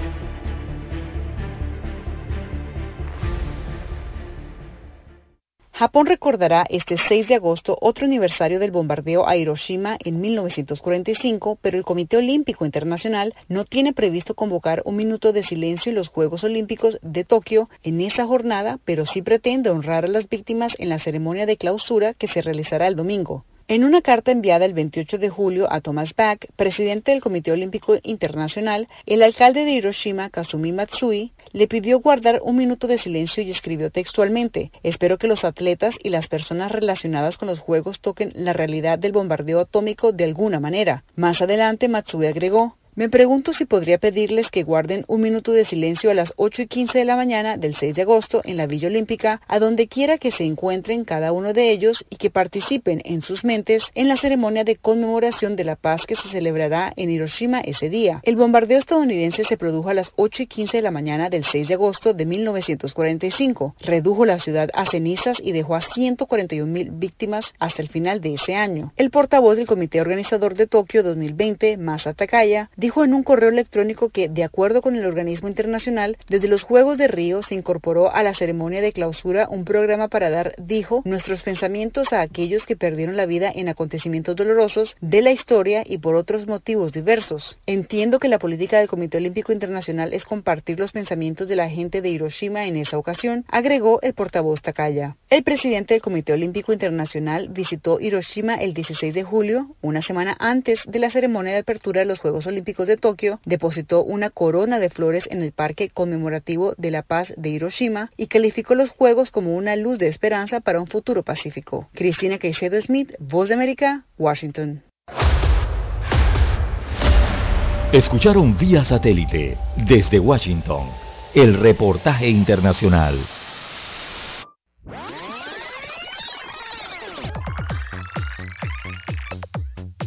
Japón recordará este 6 de agosto otro aniversario del bombardeo a Hiroshima en 1945, pero el Comité Olímpico Internacional no tiene previsto convocar un minuto de silencio en los Juegos Olímpicos de Tokio en esa jornada, pero sí pretende honrar a las víctimas en la ceremonia de clausura que se realizará el domingo. En una carta enviada el 28 de julio a Thomas Bach, presidente del Comité Olímpico Internacional, el alcalde de Hiroshima, Kazumi Matsui, le pidió guardar un minuto de silencio y escribió textualmente, espero que los atletas y las personas relacionadas con los Juegos toquen la realidad del bombardeo atómico de alguna manera. Más adelante, Matsui agregó, me pregunto si podría pedirles que guarden un minuto de silencio a las 8 y 15 de la mañana del 6 de agosto en la Villa Olímpica, a donde quiera que se encuentren cada uno de ellos y que participen en sus mentes en la ceremonia de conmemoración de la paz que se celebrará en Hiroshima ese día. El bombardeo estadounidense se produjo a las 8 y 15 de la mañana del 6 de agosto de 1945. Redujo la ciudad a cenizas y dejó a 141 mil víctimas hasta el final de ese año. El portavoz del Comité Organizador de Tokio 2020, Masa Takaya, dijo en un correo electrónico que, de acuerdo con el organismo internacional, desde los Juegos de Río se incorporó a la ceremonia de clausura un programa para dar, dijo, nuestros pensamientos a aquellos que perdieron la vida en acontecimientos dolorosos de la historia y por otros motivos diversos. Entiendo que la política del Comité Olímpico Internacional es compartir los pensamientos de la gente de Hiroshima en esa ocasión, agregó el portavoz Takaya. El presidente del Comité Olímpico Internacional visitó Hiroshima el 16 de julio, una semana antes de la ceremonia de apertura de los Juegos Olímpicos de Tokio, depositó una corona de flores en el Parque Conmemorativo de la Paz de Hiroshima y calificó los Juegos como una luz de esperanza para un futuro pacífico. Cristina Caicedo Smith, Voz de América, Washington. Escucharon vía satélite desde Washington el reportaje internacional.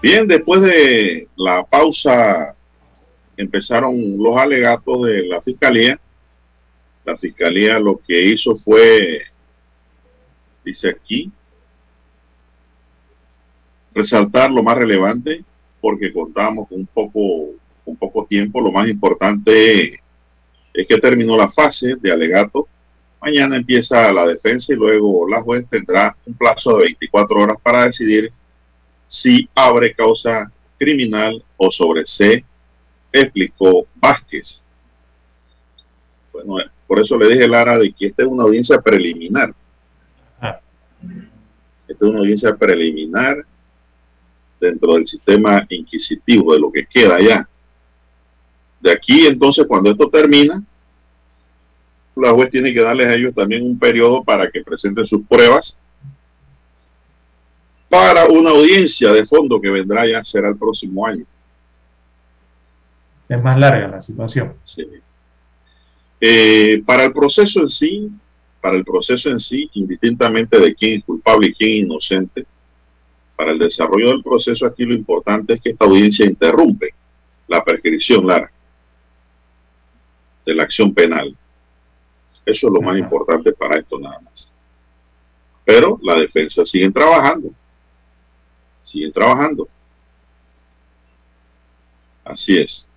Bien, después de la pausa empezaron los alegatos de la fiscalía. La fiscalía lo que hizo fue, dice aquí, resaltar lo más relevante porque contamos con un poco, un poco tiempo. Lo más importante es que terminó la fase de alegato. Mañana empieza la defensa y luego la juez tendrá un plazo de 24 horas para decidir si abre causa criminal o sobre C, explicó Vázquez. Bueno, por eso le dije Lara de que esta es una audiencia preliminar. Esta es una audiencia preliminar dentro del sistema inquisitivo de lo que queda allá. De aquí entonces cuando esto termina, la juez tiene que darles a ellos también un periodo para que presenten sus pruebas para una audiencia de fondo que vendrá ya será el próximo año. Es más larga la situación. Sí. Eh, para el proceso en sí, para el proceso en sí, indistintamente de quién es culpable y quién es inocente, para el desarrollo del proceso aquí lo importante es que esta audiencia interrumpe la prescripción, Lara, de la acción penal. Eso es lo más importante para esto nada más. Pero la defensa sigue trabajando. Siguen trabajando. Así es.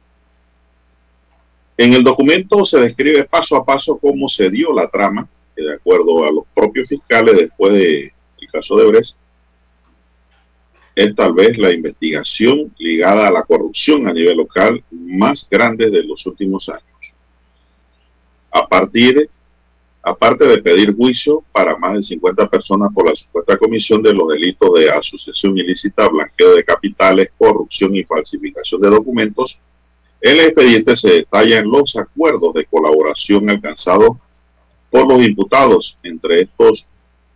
En el documento se describe paso a paso cómo se dio la trama, que de acuerdo a los propios fiscales después del caso de Brest, es tal vez la investigación ligada a la corrupción a nivel local más grande de los últimos años. A partir, aparte de pedir juicio para más de 50 personas por la supuesta comisión de los delitos de asociación ilícita, blanqueo de capitales, corrupción y falsificación de documentos, el expediente se detalla en los acuerdos de colaboración alcanzados por los imputados. Entre estos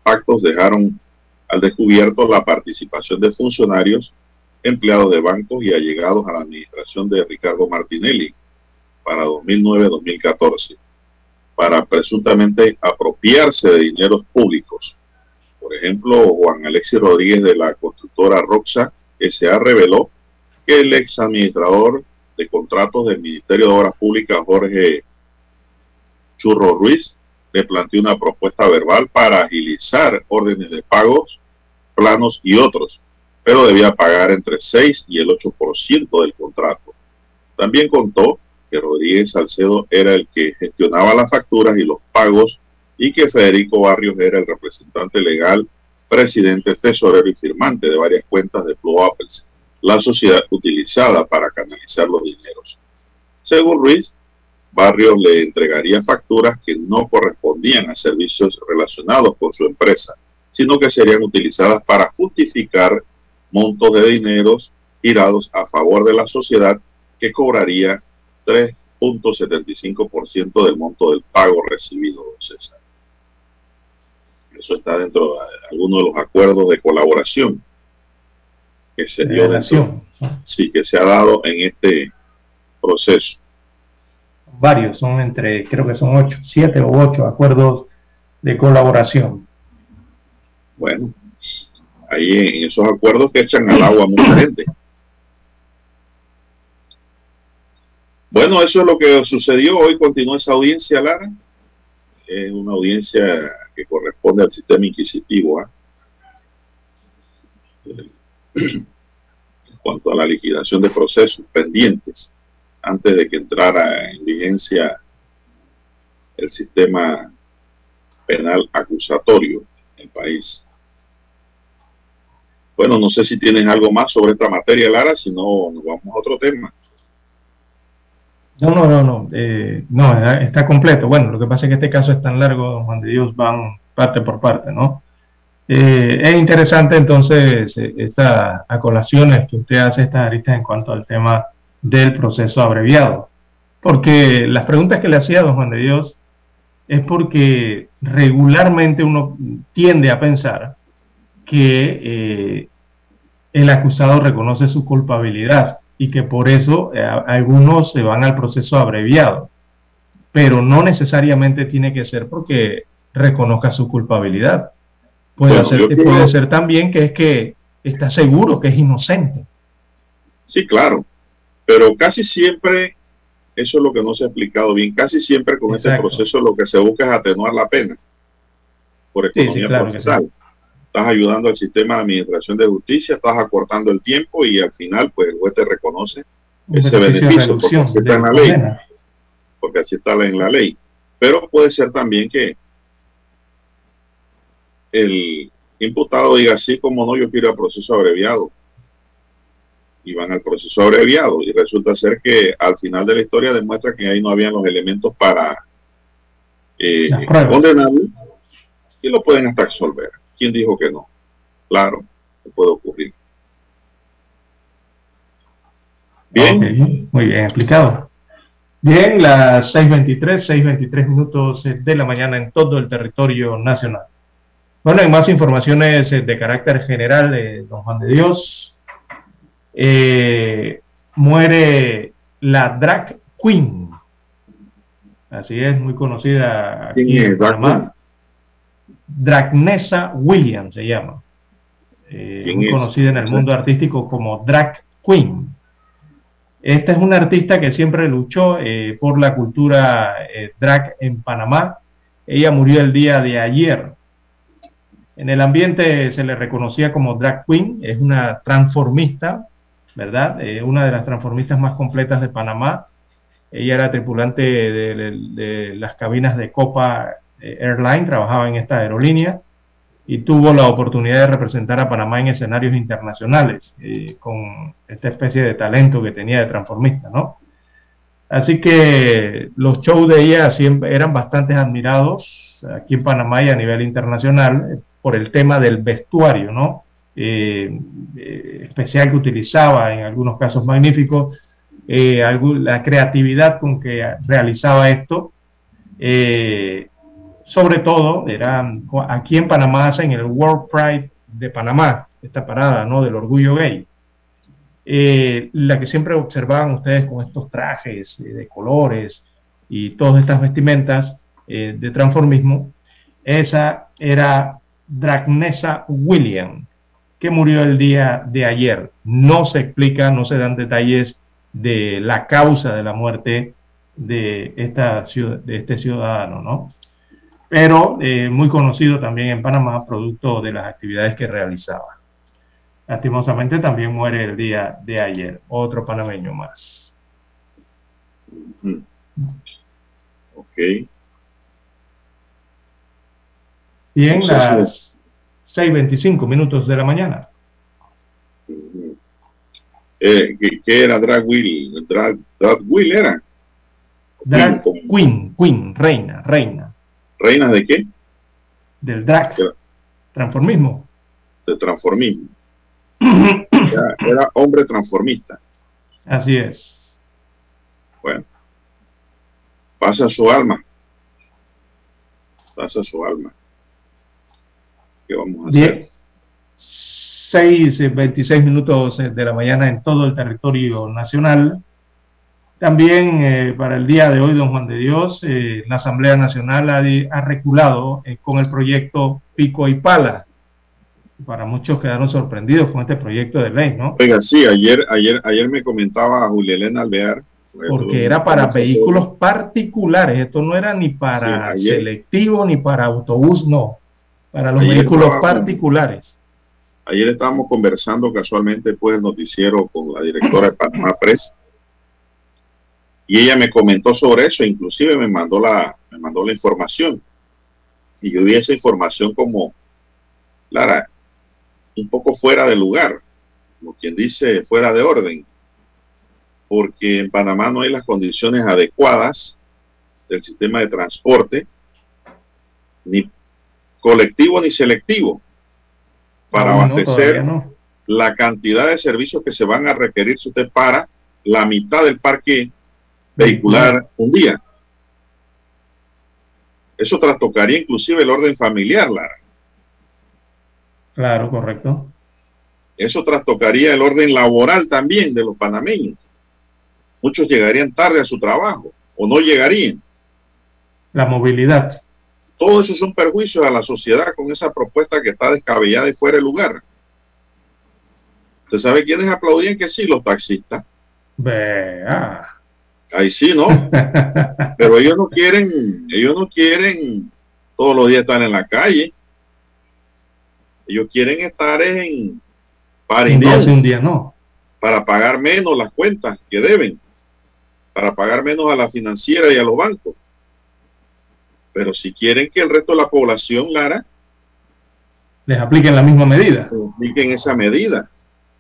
pactos dejaron al descubierto la participación de funcionarios, empleados de bancos y allegados a la administración de Ricardo Martinelli para 2009-2014, para presuntamente apropiarse de dineros públicos. Por ejemplo, Juan Alexis Rodríguez de la constructora Roxa S.A. reveló que el ex administrador de contratos del Ministerio de Obras Públicas, Jorge Churro Ruiz, le planteó una propuesta verbal para agilizar órdenes de pagos, planos y otros, pero debía pagar entre 6 y el 8% del contrato. También contó que Rodríguez Salcedo era el que gestionaba las facturas y los pagos y que Federico Barrios era el representante legal, presidente, tesorero y firmante de varias cuentas de Flow Apples, la sociedad utilizada para canalizar los dineros. Según Ruiz, Barrios le entregaría facturas que no correspondían a servicios relacionados con su empresa, sino que serían utilizadas para justificar montos de dineros girados a favor de la sociedad que cobraría 3.75% del monto del pago recibido, César. Eso está dentro de algunos de los acuerdos de colaboración que se dio dentro, sí, que se ha dado en este proceso varios, son entre, creo que son ocho, siete o ocho acuerdos de colaboración. Bueno, ahí en esos acuerdos que echan al agua a mucha gente. Bueno, eso es lo que sucedió. Hoy continúa esa audiencia, Lara. Es una audiencia que corresponde al sistema inquisitivo. ¿ah? En cuanto a la liquidación de procesos pendientes antes de que entrara en vigencia el sistema penal acusatorio en el país. Bueno, no sé si tienen algo más sobre esta materia, Lara, si no, nos vamos a otro tema. No, no, no, no, eh, no, está completo. Bueno, lo que pasa es que este caso es tan largo, Juan de Dios, van parte por parte, ¿no? Eh, es interesante entonces eh, estas acolaciones que usted hace, estas aristas en cuanto al tema del proceso abreviado. Porque las preguntas que le hacía don Juan de Dios es porque regularmente uno tiende a pensar que eh, el acusado reconoce su culpabilidad y que por eso eh, algunos se van al proceso abreviado. Pero no necesariamente tiene que ser porque reconozca su culpabilidad. Puede, ser, puede ser también que es que está seguro que es inocente. Sí, claro. Pero casi siempre, eso es lo que no se ha explicado bien, casi siempre con este proceso lo que se busca es atenuar la pena por economía procesal. Estás ayudando al sistema de administración de justicia, estás acortando el tiempo y al final, pues el juez te reconoce ese beneficio porque así está en la ley. Porque así está en la ley. Pero puede ser también que el imputado diga así como no, yo quiero el proceso abreviado y van al proceso abreviado. Y resulta ser que al final de la historia demuestra que ahí no habían los elementos para eh, condenarlo y lo pueden hasta absolver. ¿Quién dijo que no? Claro, puede ocurrir. Bien. muy bien explicado. Bien, las 6.23, 6.23 minutos de la mañana en todo el territorio nacional. Bueno, en más informaciones eh, de carácter general, de don Juan de Dios, eh, muere la drag queen. Así es, muy conocida aquí en Panamá. Dragnesa Williams se llama. Eh, muy conocida en el mundo artístico como drag queen. Esta es una artista que siempre luchó por la cultura drag en Panamá. Ella murió el día de ayer, en el ambiente se le reconocía como drag queen, es una transformista, ¿verdad? Eh, una de las transformistas más completas de Panamá. Ella era tripulante de, las cabinas de Copa eh, Airline, trabajaba en esta aerolínea y tuvo la oportunidad de representar a Panamá en escenarios internacionales eh, con esta especie de talento que tenía de transformista, ¿no? Así que los shows de ella siempre eran bastante admirados aquí en Panamá y a nivel internacional por el tema del vestuario, ¿no? Eh, eh, especial que utilizaba, en algunos casos magníficos, eh, la creatividad con que realizaba esto. Sobre todo, era, aquí en Panamá hacen el World Pride de Panamá, esta parada ¿no? del orgullo gay. la que siempre observaban ustedes con estos trajes de colores y todas estas vestimentas de transformismo, esa era Dragnesa William, que murió el día de ayer. No se explica, no se dan detalles de la causa de la muerte de, esta, de este ciudadano, ¿no? Pero eh, muy conocido también en Panamá, producto de las actividades que realizaba. Lastimosamente también muere el día de ayer, otro panameño más. Ok. Bien, las 6.25 minutos de la mañana. Eh, ¿qué, era Drag Will? Drag, Will era. Drag Queen, Queen, reina, reina. ¿Reina de qué? Del drag. Transformismo. De transformismo. era, era hombre transformista. Así es. Bueno. Pasa su alma. Pasa su alma. ¿Qué vamos a hacer? 6, 26 minutos de la mañana en todo el territorio nacional. También eh, para el día de hoy, don Juan de Dios, eh, la Asamblea Nacional ha, reculado eh, con el proyecto Pico y Pala. Para muchos quedaron sorprendidos con este proyecto de ley, ¿no? Oiga, sí, ayer, ayer, ayer me comentaba Julia Elena Alvear. Porque era para vehículos particulares, esto no era ni para selectivo ni para autobús, no para los vehículos particulares. Ayer estábamos conversando casualmente después del noticiero con la directora de Panamá Press y ella me comentó sobre eso, inclusive me mandó la, me mandó la información. Y yo vi esa información como, Lara, un poco fuera de lugar, como quien dice, fuera de orden, porque en Panamá no hay las condiciones adecuadas del sistema de transporte, ni colectivo ni selectivo para abastecer la cantidad de servicios que se van a requerir si usted para la mitad del parque vehicular un día. Eso trastocaría inclusive el orden familiar, Lara. Claro, correcto. Eso trastocaría el orden laboral también de los panameños. Muchos llegarían tarde a su trabajo o no llegarían. La movilidad. Todo eso es un perjuicio a la sociedad con esa propuesta que está descabellada y fuera de lugar. ¿Usted sabe quiénes aplaudían que sí? Los taxistas. Vea. Ahí sí, ¿no? Pero ellos no quieren, ellos no quieren todos los días estar en la calle. Ellos quieren estar en un día, un día no. Para pagar menos las cuentas que deben. Para pagar menos a la financiera y a los bancos. Pero si quieren que el resto de la población, Lara, les apliquen la misma medida. Apliquen esa medida.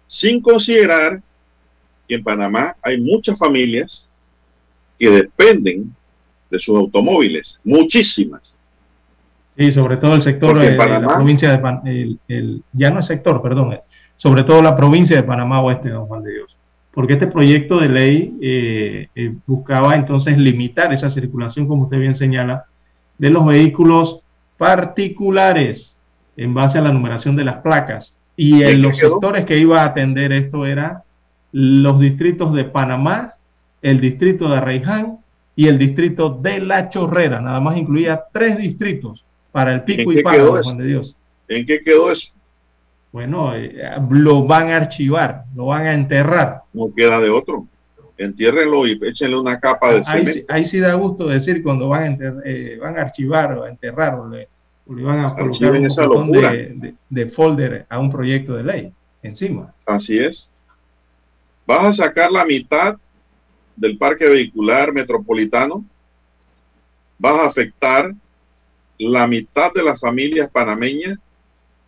Sin considerar que en Panamá hay muchas familias que dependen de sus automóviles, muchísimas. Sí, sobre todo el sector de la provincia de Panamá, ya no es sector, perdón, eh, sobre todo la provincia de Panamá Oeste, don Juan de Dios. Porque este proyecto de ley eh, eh, buscaba entonces limitar esa circulación, como usted bien señala, de los vehículos particulares. en base a la numeración de las placas. Y en los sectores que iba a atender esto eran los distritos de Panamá, el distrito de Arraiján y el distrito de La Chorrera. Nada más incluía tres distritos para el pico y palo, Juan de Dios. ¿En qué quedó eso? Bueno, eh, lo van a archivar, lo van a enterrar. No queda de otro. Entiérrenlo y échenle una capa de ahí, cemento. Ahí sí da gusto decir cuando van a, eh, van a archivar o a enterrar o le, van a colocar un esa de, de, folder a un proyecto de ley encima. Así es. Vas a sacar la mitad del parque vehicular metropolitano, vas a afectar la mitad de las familias panameñas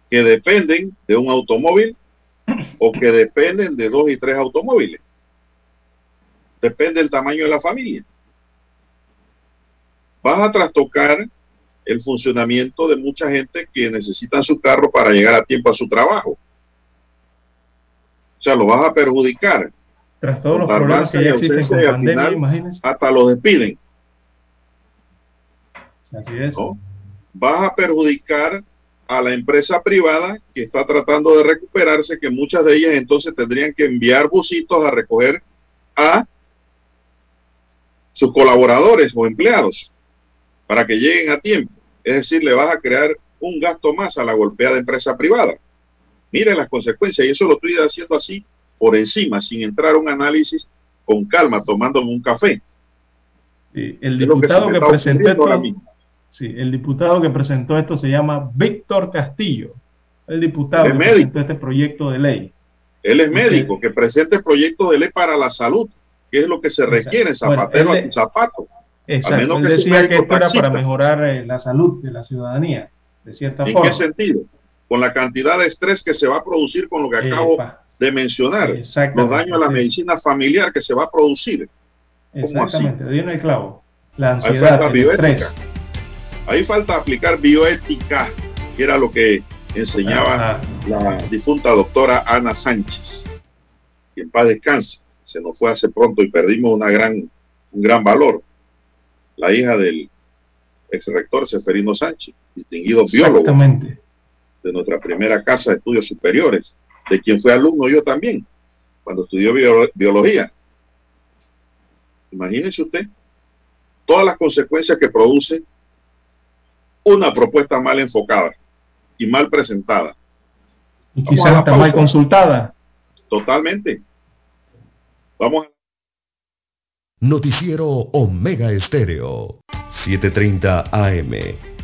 que dependen de un automóvil o que dependen de dos y tres automóviles. Depende del tamaño de la familia. Vas a trastocar el funcionamiento de mucha gente que necesitan su carro para llegar a tiempo a su trabajo. O sea, lo vas a perjudicar. Tras todos los problemas que ya existen con pandemia, imagínense. Hasta lo despiden. Así es. Vas a perjudicar a la empresa privada que está tratando de recuperarse, que muchas de ellas entonces tendrían que enviar busitos a recoger a sus colaboradores o empleados para que lleguen a tiempo. Es decir, le vas a crear un gasto más a la golpeada empresa privada. Miren las consecuencias y eso lo estoy haciendo así por encima, sin entrar a un análisis con calma, tomándome un café. el diputado que, presentó esto, sí, el diputado que presentó esto se llama Víctor Castillo, el diputado que presentó este proyecto de ley. Él es médico, que presente proyecto de ley para la salud, que es lo que se requiere, zapatero a tu zapato. Exacto, él decía que esto era para mejorar eh, la salud de la ciudadanía, de cierta forma. ¿En qué sentido? Con la cantidad de estrés que se va a producir con lo que acabo de mencionar, los daños a la medicina familiar que se va a producir. Exactamente, viene el clavo. La ansiedad, Ahí falta Ahí falta aplicar bioética, que era lo que enseñaba la difunta doctora Ana Sánchez, que en paz descanse. Se nos fue hace pronto y perdimos una gran, un gran valor. La hija del ex rector Seferino Sánchez, distinguido biólogo de nuestra primera casa de estudios superiores de quien fue alumno yo también, cuando estudió biología. Imagínense usted todas las consecuencias que produce una propuesta mal enfocada y mal presentada. Y quizás hasta mal consultada. Totalmente. Vamos a... Noticiero Omega Estéreo, 7:30 AM.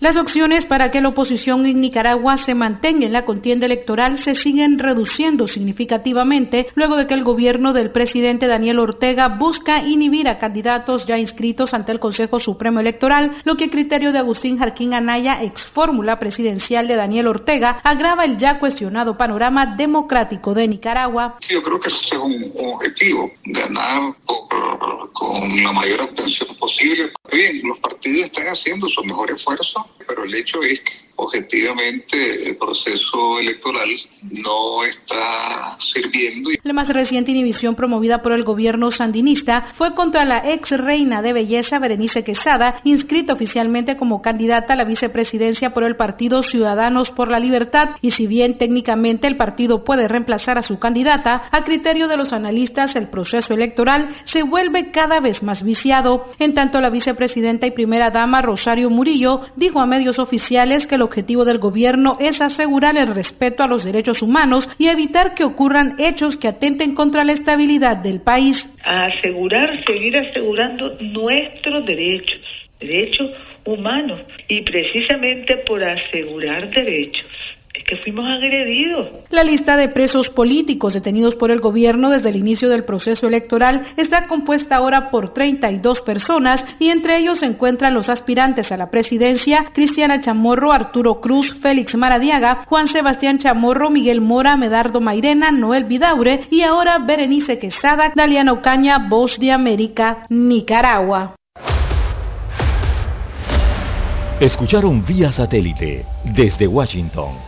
Las opciones para que la oposición en Nicaragua se mantenga en la contienda electoral se siguen reduciendo significativamente luego de que el gobierno del presidente Daniel Ortega busca inhibir a candidatos ya inscritos ante el Consejo Supremo Electoral, lo que a criterio de Agustín Jarquín Anaya, ex fórmula presidencial de Daniel Ortega, agrava el ya cuestionado panorama democrático de Nicaragua. yo creo que ese es un, objetivo, ganar con la mayor obtención posible. Bien, los partidos están haciendo su mejor esfuerzo pero el hecho es que objetivamente el proceso electoral no está sirviendo. La más reciente inhibición promovida por el gobierno sandinista fue contra la ex reina de belleza Berenice Quesada, inscrita oficialmente como candidata a la vicepresidencia por el partido Ciudadanos por la Libertad, y si bien técnicamente el partido puede reemplazar a su candidata, a criterio de los analistas el proceso electoral se vuelve cada vez más viciado. En tanto, la vicepresidenta y primera dama Rosario Murillo dijo a medios oficiales que lo objetivo del gobierno es asegurar el respeto a los derechos humanos y evitar que ocurran hechos que atenten contra la estabilidad del país. asegurar, seguir asegurando nuestros derechos, derechos humanos. Y precisamente por asegurar derechos es que fuimos agredidos. La lista de presos políticos detenidos por el gobierno desde el inicio del proceso electoral está compuesta ahora por 32 personas y entre ellos se encuentran los aspirantes a la presidencia Cristiana Chamorro, Arturo Cruz, Félix Maradiaga, Juan Sebastián Chamorro, Miguel Mora, Medardo Mairena, Noel Vidaure y ahora Berenice Quesada, Daliano Caña, Voz de América, Nicaragua. Escucharon vía satélite desde Washington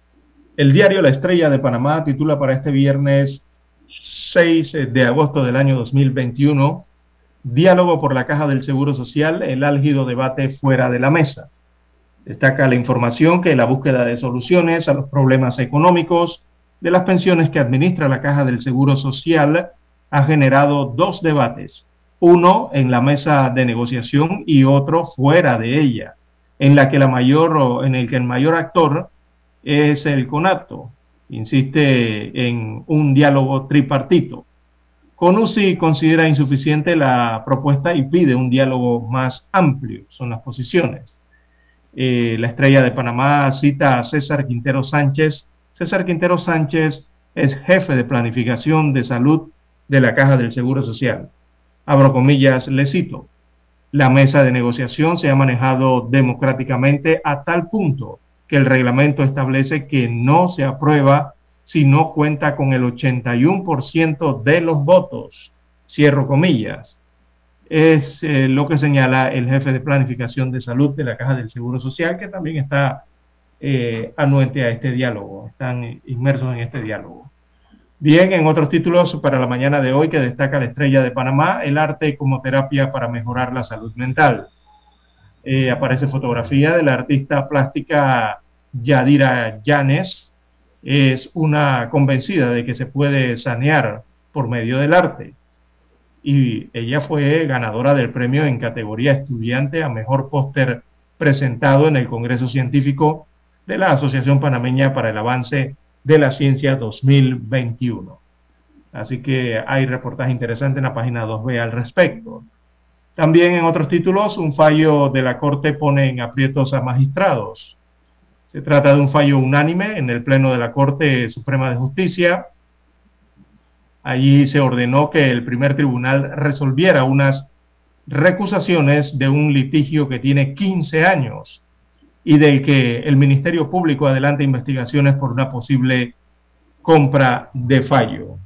el diario La Estrella de Panamá titula para este viernes 6 de agosto del año 2021, Diálogo por la Caja del Seguro Social, el álgido debate fuera de la mesa. Destaca la información que la búsqueda de soluciones a los problemas económicos de las pensiones que administra la Caja del Seguro Social ha generado dos debates, uno en la mesa de negociación y otro fuera de ella, en la que la mayor en el que el mayor actor es el CONATO. Insiste en un diálogo tripartito. CONUSI considera insuficiente la propuesta y pide un diálogo más amplio, son las posiciones. Eh, la estrella de Panamá cita a César Quintero Sánchez. César Quintero Sánchez es jefe de planificación de salud de la Caja del Seguro Social. Abro comillas, le cito. La mesa de negociación se ha manejado democráticamente a tal punto que el reglamento establece que no se aprueba si no cuenta con el 81% de los votos. Cierro comillas. Es eh, lo que señala el jefe de planificación de salud de la Caja del Seguro Social, que también está eh, anuente a este diálogo, están inmersos en este diálogo. Bien, en otros títulos para la mañana de hoy que destaca la estrella de Panamá, el arte como terapia para mejorar la salud mental. Eh, aparece fotografía de la artista plástica Yadira Llanes. Es una convencida de que se puede sanear por medio del arte. Y ella fue ganadora del premio en categoría estudiante a mejor póster presentado en el Congreso Científico de la Asociación Panameña para el Avance de la Ciencia 2021. Así que hay reportaje interesante en la página 2B al respecto. También en otros títulos, un fallo de la Corte pone en aprietos a magistrados. Se trata de un fallo unánime en el Pleno de la Corte Suprema de Justicia. Allí se ordenó que el primer tribunal resolviera unas recusaciones de un litigio que tiene 15 años y del que el Ministerio Público adelanta investigaciones por una posible compra de fallo.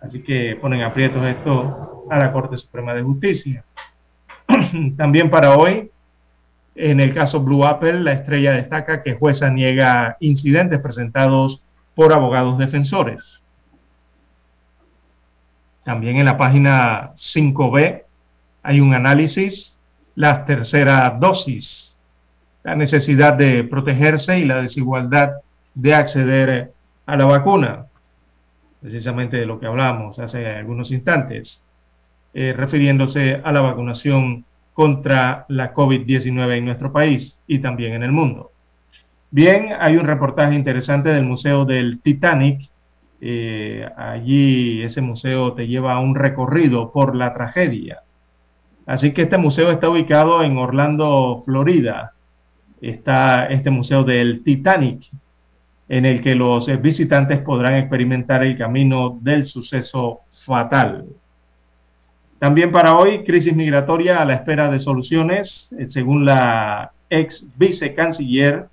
Así que ponen aprietos esto a la Corte Suprema de Justicia. También para hoy, en el caso Blue Apple, la estrella destaca que jueza niega incidentes presentados por abogados defensores. También en la página 5B hay un análisis, la tercera dosis, la necesidad de protegerse y la desigualdad de acceder a la vacuna, precisamente de lo que hablamos hace algunos instantes, eh, refiriéndose a la vacunación contra la COVID-19 en nuestro país y también en el mundo. Bien, hay un reportaje interesante del Museo del Titanic. Eh, allí ese museo te lleva a un recorrido por la tragedia. Así que este museo está ubicado en Orlando, Florida. Está este museo del Titanic. en el que los visitantes podrán experimentar el camino del suceso fatal. También para hoy, crisis migratoria a la espera de soluciones, eh, según la ex vicecanciller,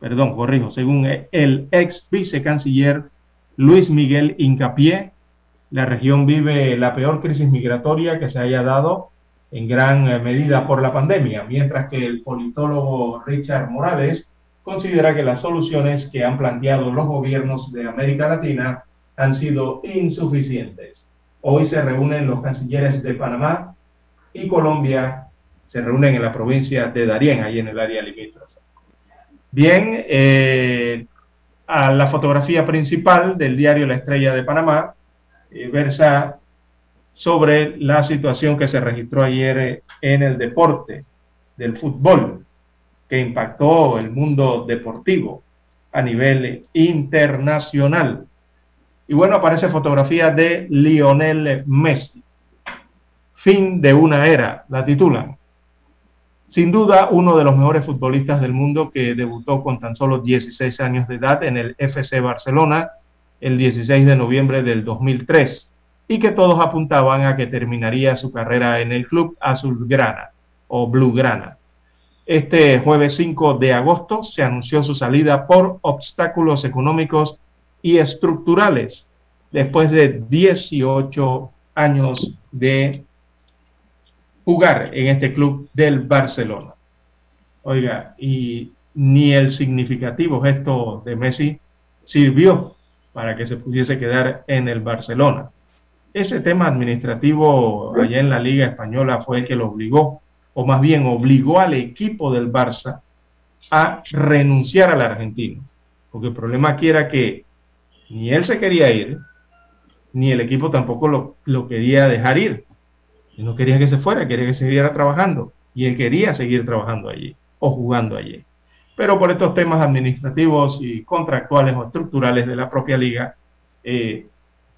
perdón, corrijo, según el ex vicecanciller Luis Miguel Incapié, la región vive la peor crisis migratoria que se haya dado en gran eh, medida por la pandemia, mientras que el politólogo Richard Morales considera que las soluciones que han planteado los gobiernos de América Latina han sido insuficientes. Hoy se reúnen los cancilleres de Panamá y Colombia, se reúnen en la provincia de Darién, ahí en el área limítrofe. Bien, eh, a la fotografía principal del diario La Estrella de Panamá eh, versa sobre la situación que se registró ayer en el deporte del fútbol, que impactó el mundo deportivo a nivel internacional. Y bueno, aparece fotografía de Lionel Messi. Fin de una era, la titulan. Sin duda, uno de los mejores futbolistas del mundo que debutó con tan solo 16 años de edad en el FC Barcelona el 16 de noviembre del 2003 y que todos apuntaban a que terminaría su carrera en el club azulgrana o blaugrana. Este jueves 5 de agosto se anunció su salida por obstáculos económicos y estructurales después de 18 años de jugar en este club del Barcelona. Oiga, y ni el significativo gesto de Messi sirvió para que se pudiese quedar en el Barcelona. Ese tema administrativo allá en la Liga Española fue el que lo obligó, o más bien obligó al equipo del Barça a renunciar al argentino. Porque el problema aquí era que ni él se quería ir, ni el equipo tampoco lo, quería dejar ir. No quería que se fuera, quería que siguiera trabajando. Y él quería seguir trabajando allí o jugando allí. Pero por estos temas administrativos y contractuales o estructurales de la propia liga, eh,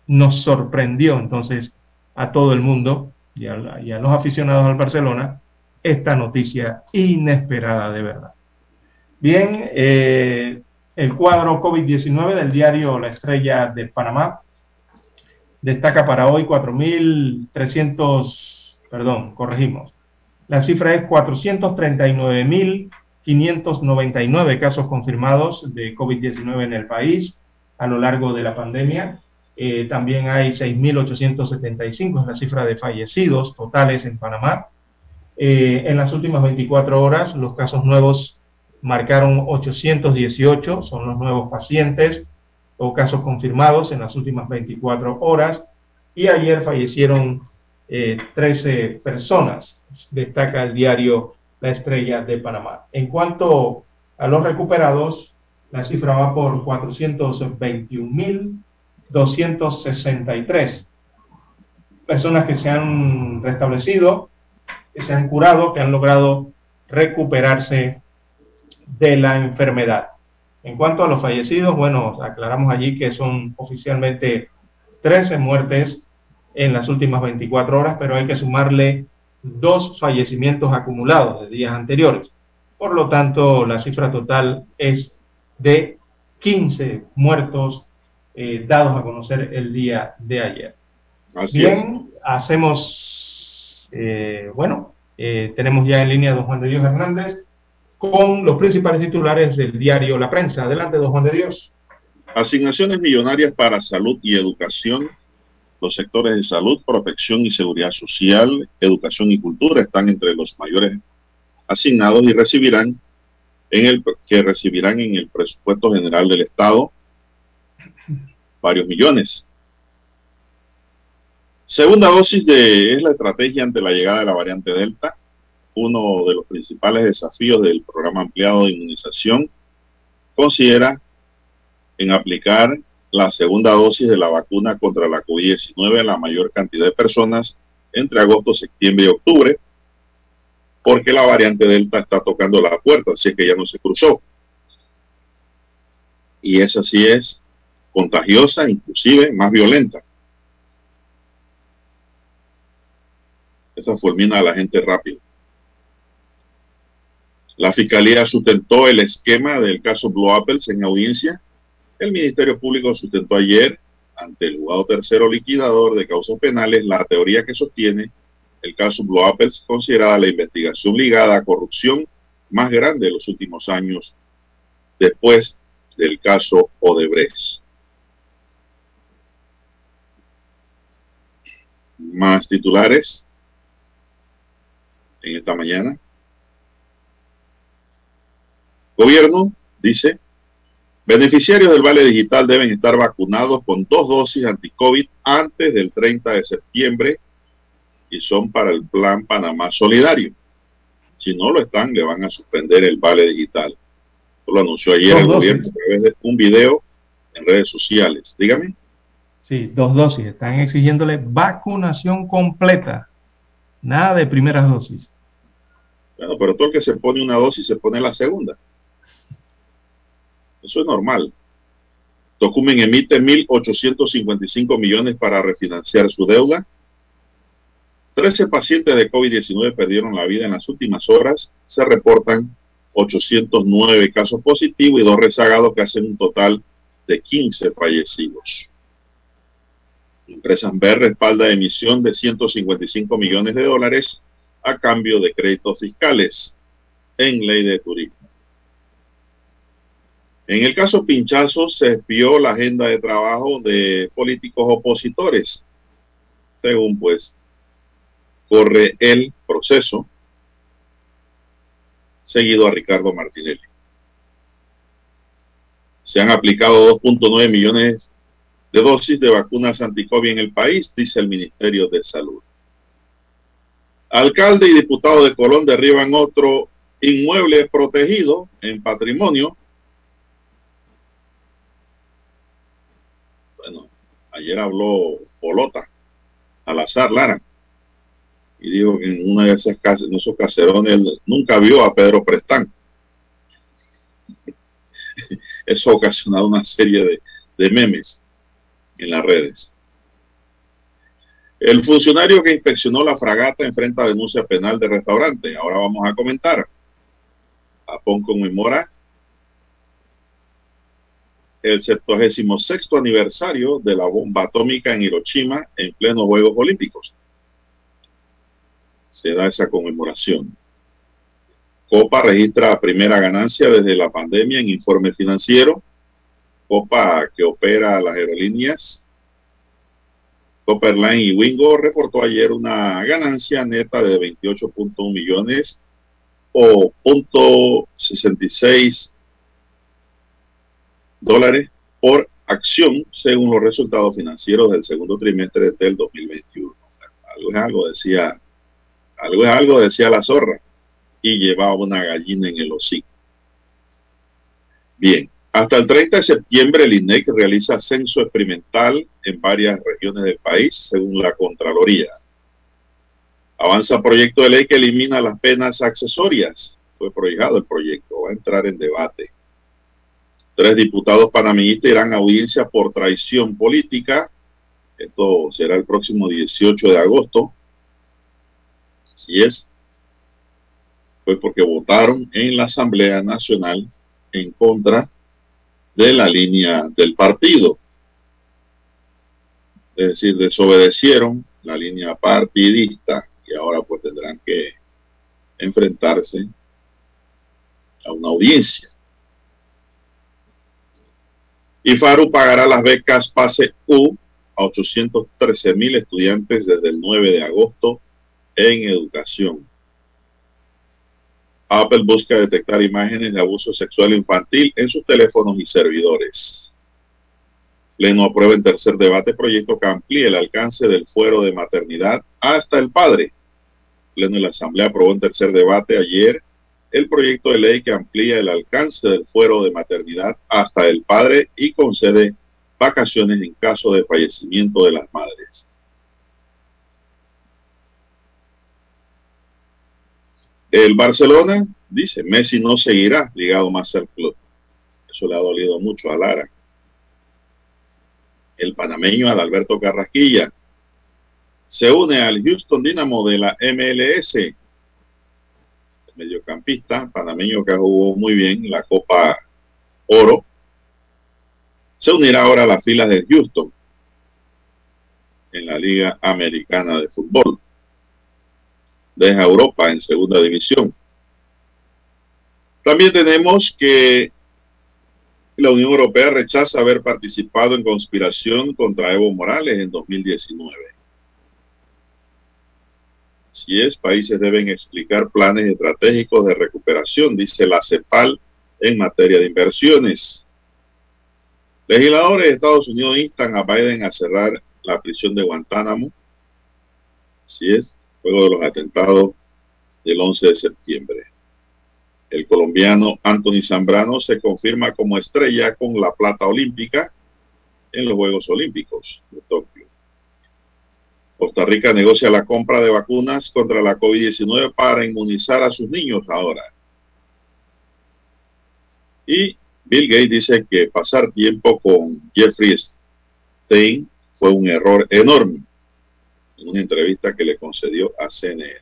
nos sorprendió entonces a todo el mundo y a, los aficionados al Barcelona esta noticia inesperada de verdad. Bien, eh, el cuadro COVID-19 del diario La Estrella de Panamá destaca para hoy 4.300, perdón, corregimos. La cifra es 439.599 casos confirmados de COVID-19 en el país a lo largo de la pandemia. Eh, también hay 6.875, es la cifra de fallecidos totales en Panamá. Eh, en las últimas 24 horas, los casos nuevos marcaron 818, son los nuevos pacientes o casos confirmados en las últimas 24 horas y ayer fallecieron 13 eh, personas, destaca el diario La Estrella de Panamá. En cuanto a los recuperados, la cifra va por 421.263 personas que se han restablecido, que se han curado, que han logrado recuperarse de la enfermedad. En cuanto a los fallecidos, bueno, aclaramos allí que son oficialmente 13 muertes en las últimas 24 horas, pero hay que sumarle dos fallecimientos acumulados de días anteriores. Por lo tanto, la cifra total es de 15 muertos eh, dados a conocer el día de ayer. Bien, hacemos, eh, bueno, eh, tenemos ya en línea a don Juan de Dios Hernández con los principales titulares del diario La Prensa. Adelante, don Juan de Dios. Asignaciones millonarias para salud y educación. Los sectores de salud, protección y seguridad social, educación y cultura están entre los mayores asignados y recibirán en el que recibirán en el presupuesto general del Estado varios millones. Segunda dosis de es la estrategia ante la llegada de la variante Delta uno de los principales desafíos del programa ampliado de inmunización, considera en aplicar la segunda dosis de la vacuna contra la COVID-19 a la mayor cantidad de personas entre agosto, septiembre y octubre, porque la variante Delta está tocando la puerta, así que ya no se cruzó. Y esa sí es contagiosa, inclusive más violenta. Esa fulmina a la gente rápido. La fiscalía sustentó el esquema del caso Blue Apples en audiencia El Ministerio Público sustentó ayer ante el juzgado tercero liquidador de causas penales la teoría que sostiene el caso Blue Apples, considerada la investigación ligada a corrupción más grande de los últimos años después del caso Odebrecht. Más titulares en esta mañana. Gobierno dice, beneficiarios del Vale Digital deben estar vacunados con dos dosis anti-COVID antes del 30 de septiembre y son para el Plan Panamá Solidario. Si no lo están, le van a suspender el Vale Digital. lo anunció ayer el gobierno a través de un video en redes sociales. Dígame. Sí, dos dosis. Están exigiéndole vacunación completa. Nada de primeras dosis. Bueno, pero todo el que se pone una dosis se pone la segunda. Eso es normal. Tocumen emite 1.855 millones para refinanciar su deuda. 13 pacientes de COVID-19 perdieron la vida en las últimas horas. Se reportan 809 casos positivos y dos rezagados que hacen un total de 15 fallecidos. Empresa Amber respalda emisión de 155 millones de dólares a cambio de créditos fiscales en ley de turismo. En el caso Pinchazo se espió la agenda de trabajo de políticos opositores. Según pues corre el proceso seguido a Ricardo Martinelli. Se han aplicado 2.9 millones de dosis de vacunas anticovid en el país, dice el Ministerio de Salud. Alcalde y diputado de Colón derriban otro inmueble protegido en patrimonio Ayer habló Polota, al azar Lara, y dijo que en una de esas en esos caserones, nunca vio a Pedro Prestán. Eso ha ocasionado una serie de, de memes en las redes. El funcionario que inspeccionó la fragata enfrenta denuncia penal de restaurante. Ahora vamos a comentar. Japón conmemora el 76 aniversario de la bomba atómica en Hiroshima en plenos Juegos Olímpicos. Se da esa conmemoración. Copa registra primera ganancia desde la pandemia en informe financiero. Copa que opera las aerolíneas. Copa Airline y Wingo reportó ayer una ganancia neta de 28.1 millones o .66 dólares por acción según los resultados financieros del segundo trimestre del 2021. Algo es algo, decía, algo es algo, decía la zorra, y llevaba una gallina en el hocico. Bien, hasta el 30 de septiembre el INEC realiza censo experimental en varias regiones del país, según la Contraloría. Avanza proyecto de ley que elimina las penas accesorias. Fue proyectado el proyecto, va a entrar en debate. Tres diputados panameñistas irán a audiencia por traición política. Esto será el próximo 18 de agosto. Así es. Fue porque votaron en la Asamblea Nacional en contra de la línea del partido. Es decir, desobedecieron la línea partidista y ahora pues tendrán que enfrentarse a una audiencia. Y Faru pagará las becas Pase U a 813 mil estudiantes desde el 9 de agosto en educación. Apple busca detectar imágenes de abuso sexual infantil en sus teléfonos y servidores. Pleno aprueba en tercer debate proyecto que amplíe el alcance del fuero de maternidad hasta el padre. Pleno de la Asamblea aprobó en tercer debate ayer el proyecto de ley que amplía el alcance del fuero de maternidad hasta el padre y concede vacaciones en caso de fallecimiento de las madres. El Barcelona dice, Messi no seguirá ligado más al club. Eso le ha dolido mucho a Lara. El panameño Adalberto Carrasquilla se une al Houston Dynamo de la MLS mediocampista panameño que jugó muy bien la Copa Oro se unirá ahora a las filas de Houston en la Liga Americana de Fútbol. Deja Europa en segunda división. También tenemos que la Unión Europea rechaza haber participado en conspiración contra Evo Morales en 2019. Si es, países deben explicar planes estratégicos de recuperación, dice la CEPAL en materia de inversiones. Legisladores de Estados Unidos instan a Biden a cerrar la prisión de Guantánamo. Si es, luego de los atentados del 11 de septiembre. El colombiano Anthony Zambrano se confirma como estrella con la plata olímpica en los Juegos Olímpicos de Tokio. Costa Rica negocia la compra de vacunas contra la COVID-19 para inmunizar a sus niños ahora. Y Bill Gates dice que pasar tiempo con Jeffrey Stein fue un error enorme en una entrevista que le concedió a CNN.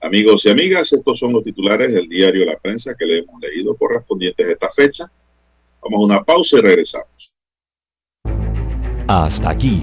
Amigos y amigas, estos son los titulares del diario La Prensa que le hemos leído correspondientes a esta fecha. Vamos a una pausa y regresamos. Hasta aquí,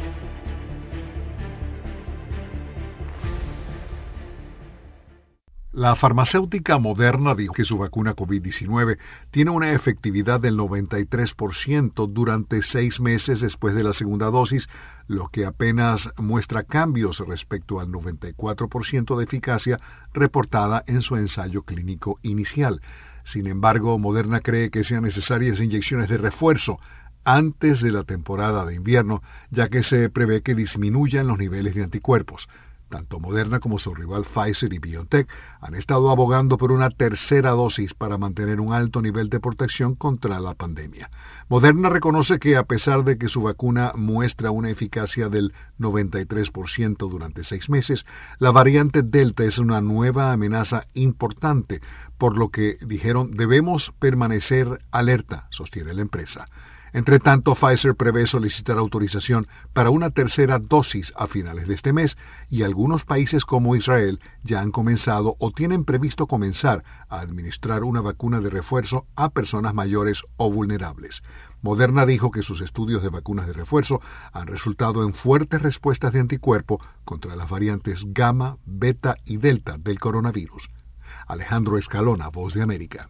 La farmacéutica Moderna dijo que su vacuna COVID-19 tiene una efectividad del 93% durante seis meses después de la segunda dosis, lo que apenas muestra cambios respecto al 94% de eficacia reportada en su ensayo clínico inicial. Sin embargo, Moderna cree que sean necesarias inyecciones de refuerzo antes de la temporada de invierno, ya que se prevé que disminuyan los niveles de anticuerpos. Tanto Moderna como su rival Pfizer y BioNTech han estado abogando por una tercera dosis para mantener un alto nivel de protección contra la pandemia. Moderna reconoce que a pesar de que su vacuna muestra una eficacia del 93% durante seis meses, la variante Delta es una nueva amenaza importante, por lo que dijeron debemos permanecer alerta, sostiene la empresa. Entre tanto, Pfizer prevé solicitar autorización para una tercera dosis a finales de este mes y algunos países como Israel ya han comenzado o tienen previsto comenzar a administrar una vacuna de refuerzo a personas mayores o vulnerables. Moderna dijo que sus estudios de vacunas de refuerzo han resultado en fuertes respuestas de anticuerpo contra las variantes gamma, beta y delta del coronavirus. Alejandro Escalona, Voz de América.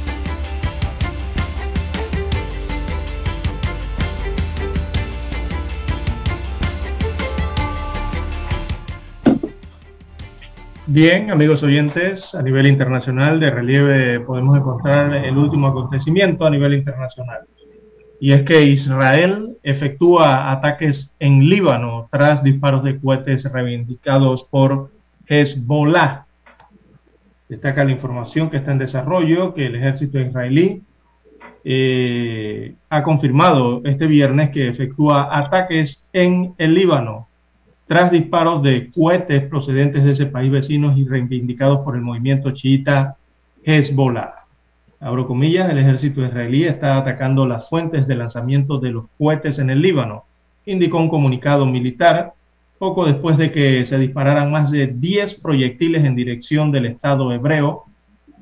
Bien, amigos oyentes, a nivel internacional de relieve podemos encontrar el último acontecimiento a nivel internacional. Y es que Israel efectúa ataques en Líbano tras disparos de cohetes reivindicados por Hezbollah. Destaca la información que está en desarrollo que el ejército israelí eh, ha confirmado este viernes que efectúa ataques en el Líbano tras disparos de cohetes procedentes de ese país vecinos y reivindicados por el movimiento chiita Hezbollah. Abro comillas, el ejército israelí está atacando las fuentes de lanzamiento de los cohetes en el Líbano, indicó un comunicado militar poco después de que se dispararan más de 10 proyectiles en dirección del Estado hebreo,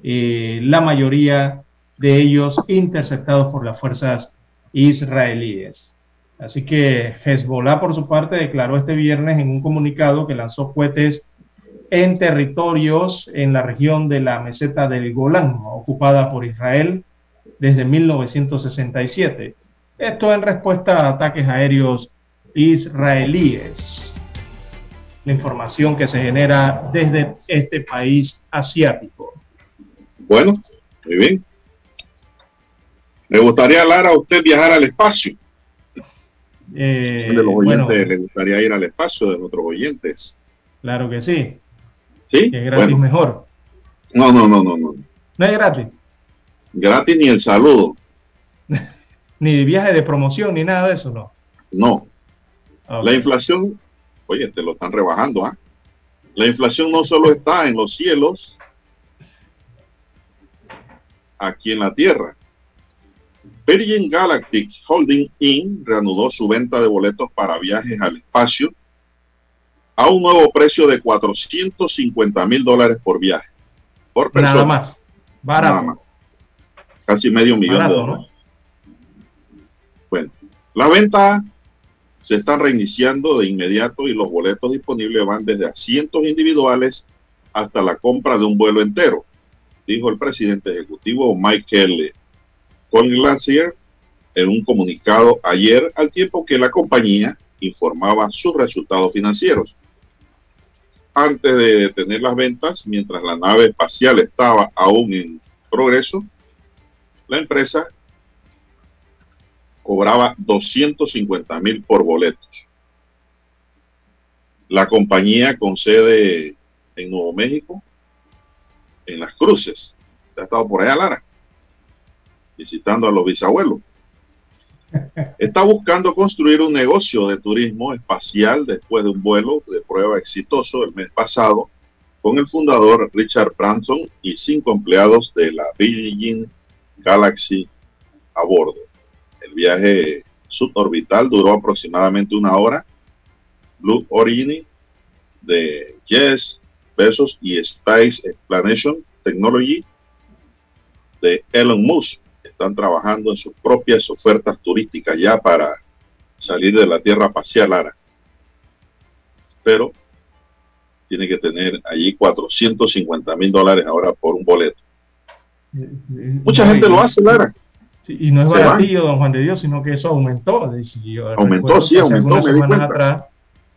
eh, la mayoría de ellos interceptados por las fuerzas israelíes. Así que Hezbollah, por su parte, declaró este viernes en un comunicado que lanzó cohetes en territorios en la región de la meseta del Golán, ocupada por Israel desde 1967. Esto en respuesta a ataques aéreos israelíes. La información que se genera desde este país asiático. Bueno, muy bien. Me gustaría, Lara, a usted viajar al espacio. Eh, de los oyentes le gustaría ir al espacio de nuestros oyentes. Claro que sí. ¿Sí? Que es gratis mejor. No, no, no, no, no. No es gratis. Gratis ni el saludo. ni viaje de promoción, ni nada de eso, no. No. Okay. La inflación, oye, te lo están rebajando, ¿ah? La inflación no solo está en los cielos, aquí en la Tierra. Virgin Galactic Holding Inc. reanudó su venta de boletos para viajes al espacio a un nuevo precio de 450 mil dólares por viaje. Por persona. Nada más. Barato. Nada más. Casi medio millón Barato, de dólares. ¿no? Bueno, la venta se están reiniciando de inmediato y los boletos disponibles van desde asientos individuales hasta la compra de un vuelo entero, dijo el presidente ejecutivo Michael Glacier en un comunicado ayer al tiempo que la compañía informaba sus resultados financieros. Antes de detener las ventas, mientras la nave espacial estaba aún en progreso, la empresa cobraba 250 mil por boletos. La compañía con sede en Nuevo México, en Las Cruces, ha estado por allá, Lara, visitando a los bisabuelos. Está buscando construir un negocio de turismo espacial después de un vuelo de prueba exitoso el mes pasado con el fundador Richard Branson y cinco empleados de la Virgin Galaxy a bordo. El viaje suborbital duró aproximadamente una hora. Blue Origin de Yes, Bezos y Space Explanation Technology de Elon Musk están trabajando en sus propias ofertas turísticas ya para salir de la tierra espacial Lara. Pero tiene que tener allí 450 mil dólares ahora por un boleto. Mucha no, gente lo hace, Lara. Sí, y no es baratillo, don Juan de Dios, sino que eso aumentó. aumentó, sí, aumentó. Me semanas atrás,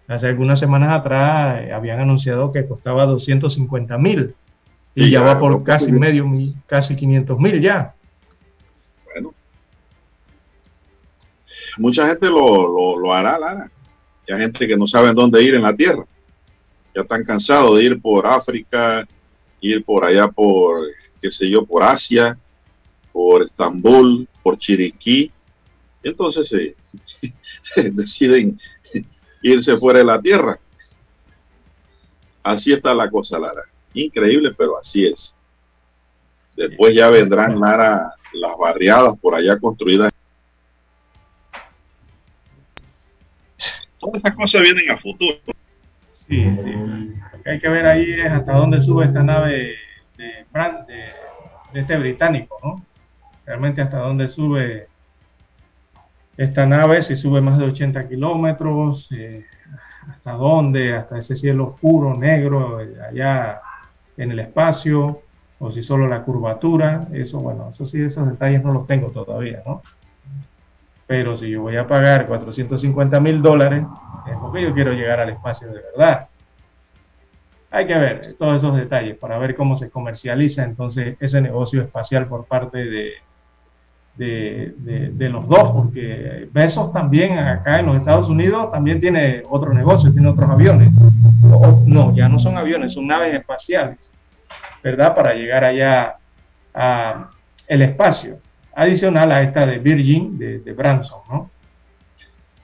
hace algunas semanas atrás eh, habían anunciado que costaba 250 mil y, y, ya, va por casi medio, casi 500 mil ya. Mucha gente lo, lo, hará, Lara. Hay gente que no sabe dónde ir en la Tierra. Ya están cansados de ir por África, ir por allá por, qué sé yo, por Asia, por Estambul, por Chiriquí. Entonces eh, deciden irse fuera de la Tierra. Así está la cosa, Lara. Increíble, pero así es. Después ya vendrán, Lara, las barriadas por allá construidas. Todas estas cosas vienen a futuro. Sí, sí. Lo que hay que ver ahí es hasta dónde sube esta nave de, de, de este británico, ¿no? Realmente hasta dónde sube esta nave, si sube más de 80 kilómetros, eh, hasta dónde, hasta ese cielo oscuro, negro, allá en el espacio, o si solo la curvatura, eso bueno, eso sí, esos detalles no los tengo todavía, ¿no? Pero si yo voy a pagar 450 mil dólares, es porque yo quiero llegar al espacio de verdad. Hay que ver todos esos detalles para ver cómo se comercializa entonces ese negocio espacial por parte de, de, de, de, los dos, porque Besos también acá en los Estados Unidos también tiene otro negocio, tiene otros aviones. No, ya no son aviones, son naves espaciales, ¿verdad? Para llegar allá a el espacio. Adicional a esta de Virgin, de, Branson, ¿no?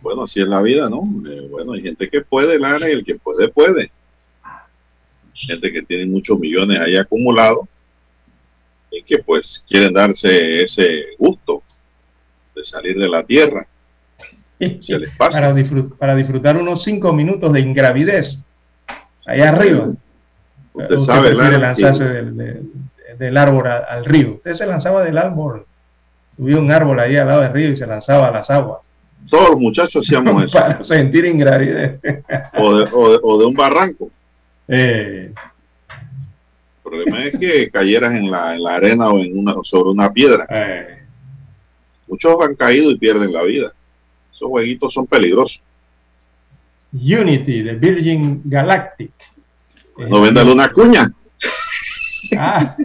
Bueno, así es la vida, ¿no? Eh, bueno, hay gente que puede, Lara, y el que puede, puede. Gente que tiene muchos millones ahí acumulados y que pues quieren darse ese gusto de salir de la Tierra hacia el espacio. Para, para disfrutar unos cinco minutos de ingravidez allá arriba. Usted, sabe, lanzarse del, árbol al, río. Usted se lanzaba del árbol, subía un árbol ahí al lado del río y se lanzaba a las aguas. Todos los muchachos hacíamos eso. Para sentir ingravidez. o, de, un barranco. Eh. El problema es que cayeras en la, arena o en una, sobre una piedra. Eh. Muchos han caído y pierden la vida. Esos jueguitos son peligrosos. Unity de Virgin Galactic. No véndale una cuña. Ah,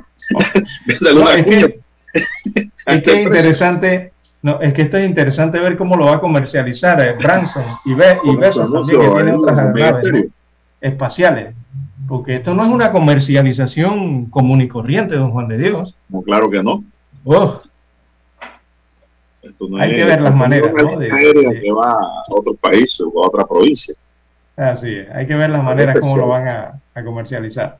véndale una cuña. es que es interesante, no, es que esto es interesante ver cómo lo va a comercializar eh, Branson y, Be y Besos también que tiene otras naves espaciales. Porque esto no es una comercialización común y corriente, don Juan de Dios. No, claro que no. Hay que ver las maneras. ¿no? De, que va a otro país o a otra provincia. Así es, hay que ver las maneras como lo van a, a comercializar.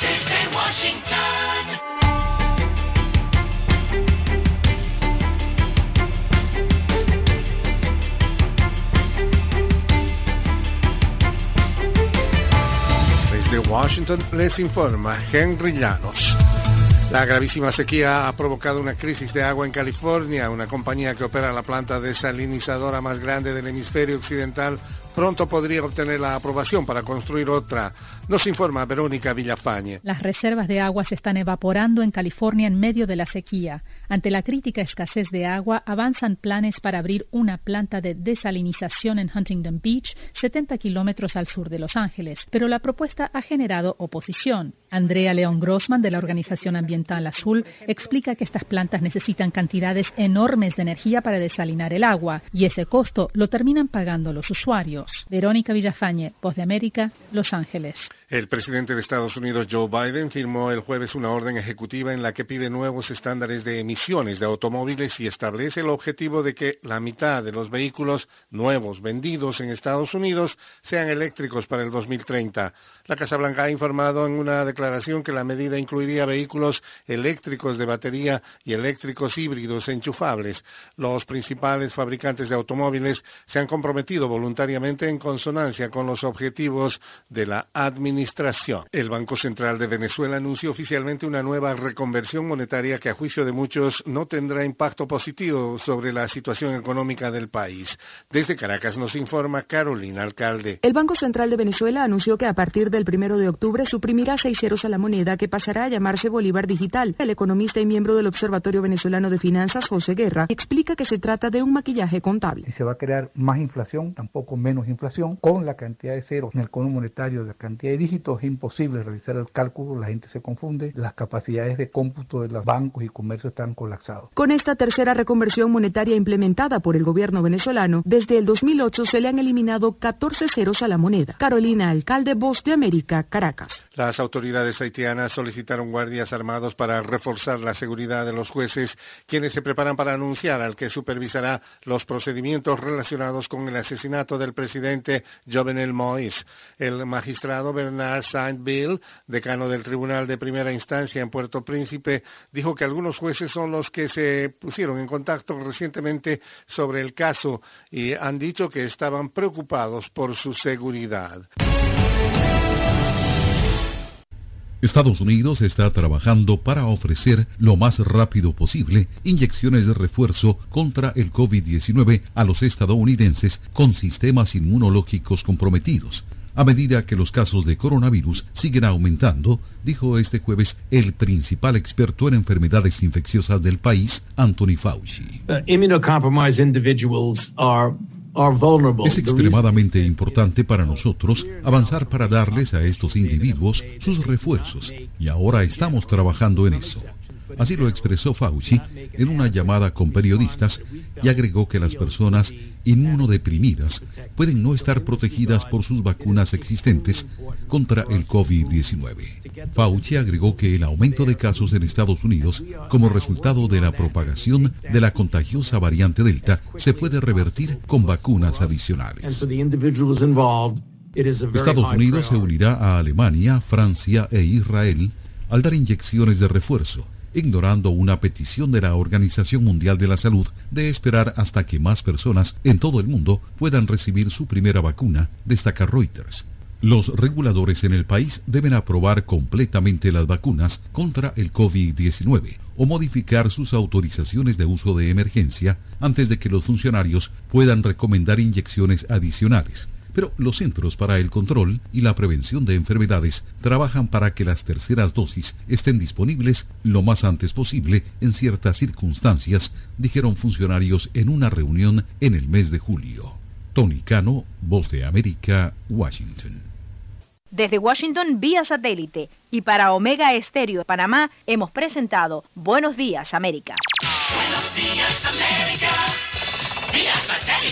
Desde Washington. Desde Washington les informa Henry Llanos. La gravísima sequía ha provocado una crisis de agua en California. Una compañía que opera la planta desalinizadora más grande del hemisferio occidental pronto podría obtener la aprobación para construir otra. Nos informa Verónica Villafañe. Las reservas de agua se están evaporando en California en medio de la sequía. Ante la crítica escasez de agua, avanzan planes para abrir una planta de desalinización en Huntington Beach, 70 kilómetros al sur de Los Ángeles, pero la propuesta ha generado oposición. Andrea León Grossman, de la Organización Ambiental Azul, explica que estas plantas necesitan cantidades enormes de energía para desalinar el agua, y ese costo lo terminan pagando los usuarios. Verónica Villafañe, Voz de América, Los Ángeles. El presidente de Estados Unidos, Joe Biden, firmó el jueves una orden ejecutiva en la que pide nuevos estándares de emisiones de automóviles y establece el objetivo de que la mitad de los vehículos nuevos vendidos en Estados Unidos sean eléctricos para el 2030. La Casa Blanca ha informado en una declaración que la medida incluiría vehículos eléctricos de batería y eléctricos híbridos enchufables. Los principales fabricantes de automóviles se han comprometido voluntariamente en consonancia con los objetivos de la administración el Banco Central de Venezuela anunció oficialmente una nueva reconversión monetaria que a juicio de muchos no tendrá impacto positivo sobre la situación económica del país. Desde Caracas nos informa Carolina Alcalde. El Banco Central de Venezuela anunció que a partir del primero de octubre suprimirá seis ceros a la moneda que pasará a llamarse Bolívar Digital. El economista y miembro del Observatorio Venezolano de Finanzas, José Guerra, explica que se trata de un maquillaje contable. Y se va a crear más inflación, tampoco menos inflación, con la cantidad de ceros en el cono monetario de la cantidad de es imposible realizar el cálculo, la gente se confunde, las capacidades de cómputo de los bancos y comercios están colapsados. Con esta tercera reconversión monetaria implementada por el gobierno venezolano, desde el 2008 se le han eliminado 14 ceros a la moneda. Carolina Alcalde, Voz de América, Caracas. Las autoridades haitianas solicitaron guardias armados para reforzar la seguridad de los jueces, quienes se preparan para anunciar al que supervisará los procedimientos relacionados con el asesinato del presidente Jovenel Moïse. El magistrado Bernard Saint-Ville, decano del Tribunal de Primera Instancia en Puerto Príncipe, dijo que algunos jueces son los que se pusieron en contacto recientemente sobre el caso y han dicho que estaban preocupados por su seguridad. Estados Unidos está trabajando para ofrecer lo más rápido posible inyecciones de refuerzo contra el COVID-19 a los estadounidenses con sistemas inmunológicos comprometidos a medida que los casos de coronavirus siguen aumentando, dijo este jueves el principal experto en enfermedades infecciosas del país, Anthony Fauci. Uh, individuals are es extremadamente importante para nosotros avanzar para darles a estos individuos sus refuerzos y ahora estamos trabajando en eso. Así lo expresó Fauci en una llamada con periodistas y agregó que las personas inmunodeprimidas pueden no estar protegidas por sus vacunas existentes contra el COVID-19. Fauci agregó que el aumento de casos en Estados Unidos como resultado de la propagación de la contagiosa variante Delta se puede revertir con vacunas adicionales. Estados Unidos se unirá a Alemania, Francia e Israel al dar inyecciones de refuerzo ignorando una petición de la Organización Mundial de la Salud de esperar hasta que más personas en todo el mundo puedan recibir su primera vacuna, destaca Reuters. Los reguladores en el país deben aprobar completamente las vacunas contra el COVID-19 o modificar sus autorizaciones de uso de emergencia antes de que los funcionarios puedan recomendar inyecciones adicionales pero los Centros para el Control y la Prevención de Enfermedades trabajan para que las terceras dosis estén disponibles lo más antes posible en ciertas circunstancias, dijeron funcionarios en una reunión en el mes de julio. Tony Cano, Voz de América, Washington. Desde Washington vía satélite y para Omega Estéreo de Panamá hemos presentado Buenos Días América. Buenos Días América, vía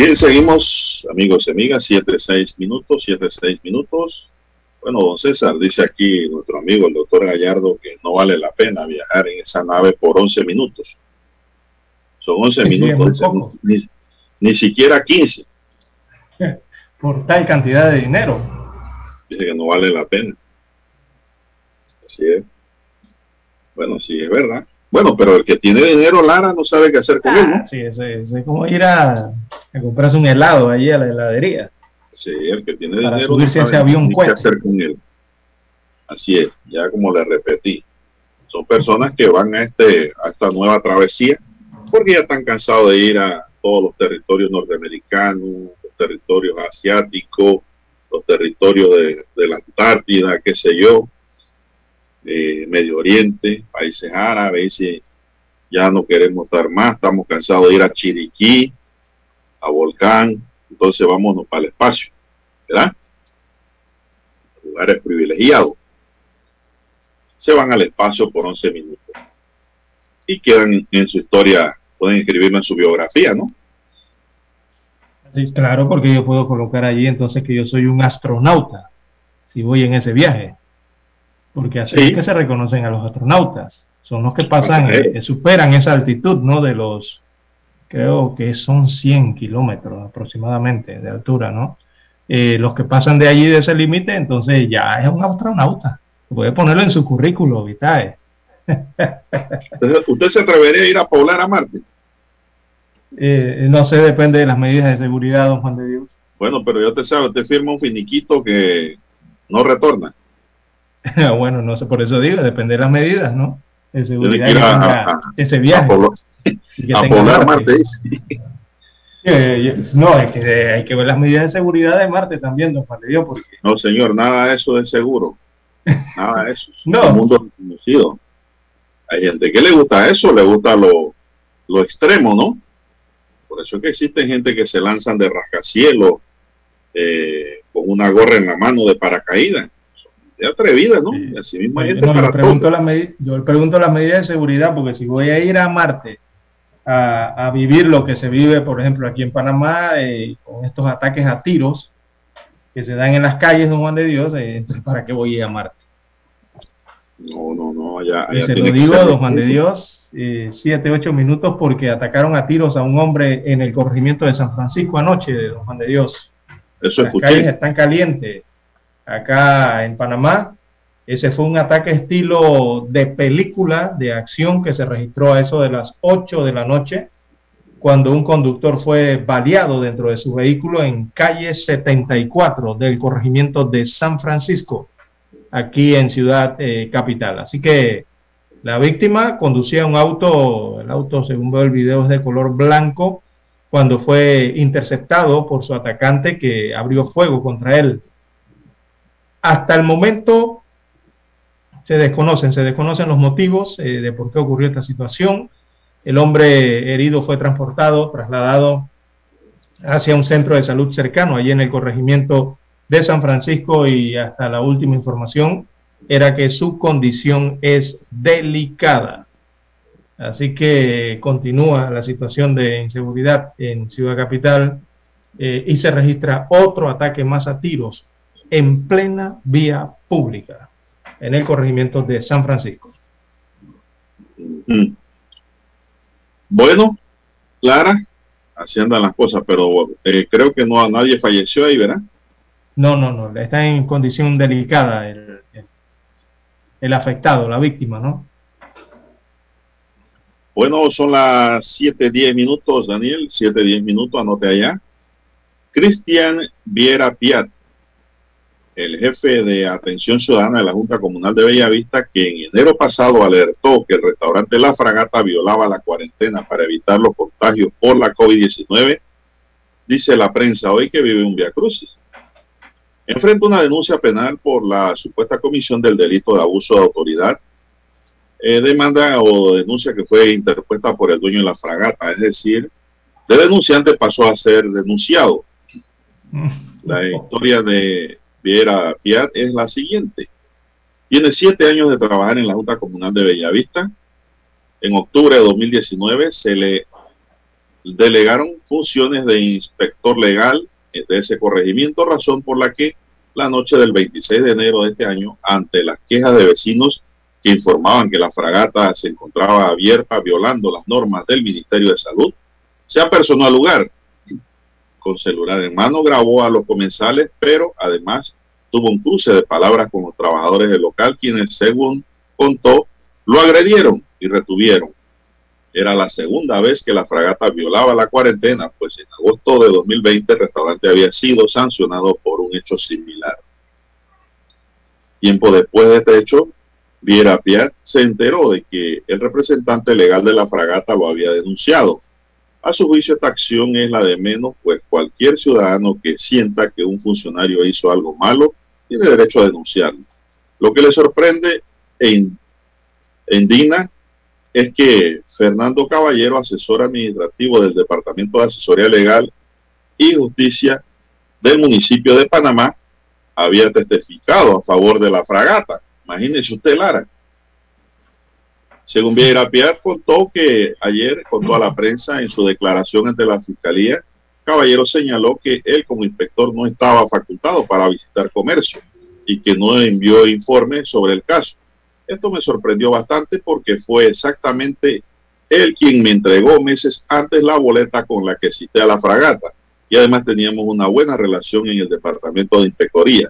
Bien, seguimos, amigos y amigas, 7-6 minutos, 7-6 minutos. Bueno, don César, dice aquí nuestro amigo el doctor Gallardo que no vale la pena viajar en esa nave por 11 minutos. Son 11 minutos, ni, siquiera 15. Por tal cantidad de dinero. Dice que no vale la pena. Así es. Bueno, sí, es verdad. Bueno, pero el que tiene dinero, Lara, no sabe qué hacer con él. ¿no? Ah, sí, es, es, como ir a, a, comprarse un helado ahí a la heladería. Sí, el que tiene Para dinero subirse no ese avión qué hacer con él. Así es, ya como le repetí. Son personas que van a, este, a esta nueva travesía porque ya están cansados de ir a todos los territorios norteamericanos, los territorios asiáticos, los territorios de, de la Antártida, qué sé yo eh, Medio Oriente, países árabes, y ya no queremos estar más, estamos cansados de ir a Chiriquí, a Volcán, entonces vámonos para el espacio, ¿verdad? Lugares privilegiados. Se van al espacio por 11 minutos y quedan en su historia, pueden escribirlo en su biografía, ¿no? Sí, claro, porque yo puedo colocar allí entonces que yo soy un astronauta si voy en ese viaje porque así es que se reconocen a los astronautas. Son los que pasan, eh, superan esa altitud, ¿no? De los, creo que son 100 kilómetros aproximadamente de altura, ¿no? Eh, los que pasan de allí, de ese límite, entonces ya es un astronauta. Puede ponerlo en su currículo vitae. ¿Usted se atrevería a ir a poblar a Marte? Eh, no sé, depende de las medidas de seguridad, don Juan de Dios. Bueno, pero yo te sabe, usted firma un finiquito que no retorna. bueno, no sé, por eso digo, depende de las medidas, ¿no? De seguridad ese viaje. A, Marte. no, es que hay que ver las medidas de seguridad de Marte también, don Juan Dios, porque... No, señor, nada de eso es seguro. Nada de eso. no. un mundo conocido. Hay gente que le gusta eso, le gusta lo, lo extremo, ¿no? Por eso es que existen gente que se lanzan de rascacielos eh, con una gorra en la mano de paracaídas. De atrevida, ¿no? Y así mismo hay gente Yo, para pregunto las medi- yo le pregunto las medidas de seguridad porque si voy a ir a Marte a, a vivir lo que se vive, por ejemplo, aquí en Panamá, eh, con estos ataques a tiros que se dan en las calles, don Juan de Dios, eh, entonces ¿para qué voy a ir a Marte? No, no, no, allá, Y allá se lo digo, don Juan de. Dios, eh, siete, ocho minutos porque atacaron a tiros a un hombre en el corregimiento de San Francisco anoche, don Juan de Dios. Eso Las calles escuché. están calientes. Acá en Panamá, ese fue un ataque estilo de película de acción que se registró a eso de las 8 de la noche, cuando un conductor fue baleado dentro de su vehículo en calle 74 del corregimiento de San Francisco, aquí en Ciudad eh, Capital. Así que la víctima conducía un auto, el auto según veo el video es de color blanco, cuando fue interceptado por su atacante que abrió fuego contra él. Hasta el momento se desconocen, se desconocen los motivos eh, de por qué ocurrió esta situación. El hombre herido fue transportado, trasladado hacia un centro de salud cercano, allí en el corregimiento de San Francisco y hasta la última información era que su condición es delicada. Así que continúa la situación de inseguridad en Ciudad Capital eh, y se registra otro ataque más a tiros en plena vía pública en el corregimiento de San Francisco. Mm. Bueno, Clara, así andan las cosas, pero eh, creo que no nadie falleció ahí, ¿verdad? No, no, no, está en condición delicada el, el, el afectado, la víctima, ¿no? Bueno, son las 7.10 minutos, Daniel, 7.10 minutos, anote allá. Cristian Viera Piat, el jefe de atención ciudadana de la Junta Comunal de Bellavista, que en enero pasado alertó que el restaurante La Fragata violaba la cuarentena para evitar los contagios por la COVID-19, dice la prensa hoy que vive un Via Crucis. Enfrenta una denuncia penal por la supuesta comisión del delito de abuso de autoridad eh, demanda o denuncia que fue interpuesta por el dueño de la fragata, es decir, de denunciante pasó a ser denunciado. La historia de Viera Piat es la siguiente. Tiene siete años de trabajar en la Junta Comunal de Bellavista. En octubre de 2019 se le delegaron funciones de inspector legal de ese corregimiento, razón por la que la noche del 26 de enero de este año, ante las quejas de vecinos que informaban que la fragata se encontraba abierta violando las normas del Ministerio de Salud, se apersonó al lugar. Con celular en mano grabó a los comensales, pero además tuvo un cruce de palabras con los trabajadores del local, quienes, según contó, lo agredieron y retuvieron. Era la segunda vez que la fragata violaba la cuarentena, pues en agosto de 2020 el restaurante había sido sancionado por un hecho similar. Tiempo después de este hecho, Viera Piat se enteró de que el representante legal de la fragata lo había denunciado. A su juicio, esta acción es la de menos, pues cualquier ciudadano que sienta que un funcionario hizo algo malo tiene derecho a denunciarlo. Lo que le sorprende e indigna es que Fernando Caballero, asesor administrativo del Departamento de Asesoría Legal y Justicia del municipio de Panamá, había testificado a favor de la fragata. Imagínese usted, Lara. Según Vieira Piat, contó que ayer contó a la prensa en su declaración ante la Fiscalía, Caballero señaló que él como inspector no estaba facultado para visitar comercio y que no envió informe sobre el caso. Esto me sorprendió bastante porque fue exactamente él quien me entregó meses antes la boleta con la que cité a la fragata y además teníamos una buena relación en el departamento de inspectoría.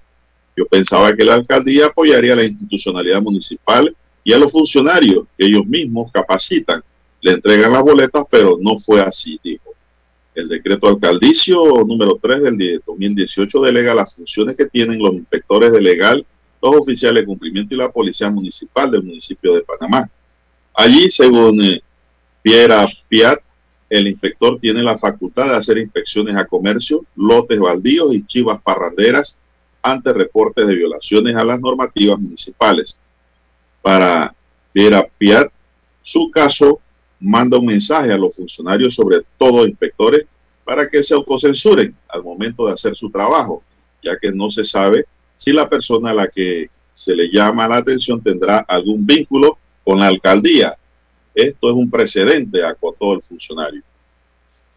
Yo pensaba que la alcaldía apoyaría la institucionalidad municipal y a los funcionarios que ellos mismos capacitan, le entregan las boletas, pero no fue así, dijo. El decreto alcaldicio número 3 del 2018 delega las funciones que tienen los inspectores de legal, los oficiales de cumplimiento y la policía municipal del municipio de Panamá. Allí, según eh, Piera Piat, el inspector tiene la facultad de hacer inspecciones a comercio, lotes baldíos y chivas parranderas ante reportes de violaciones a las normativas municipales. Para Piera Piat, su caso manda un mensaje a los funcionarios, sobre todo inspectores, para que se autocensuren al momento de hacer su trabajo, ya que no se sabe si la persona a la que se le llama la atención tendrá algún vínculo con la alcaldía. Esto es un precedente, acotó el funcionario.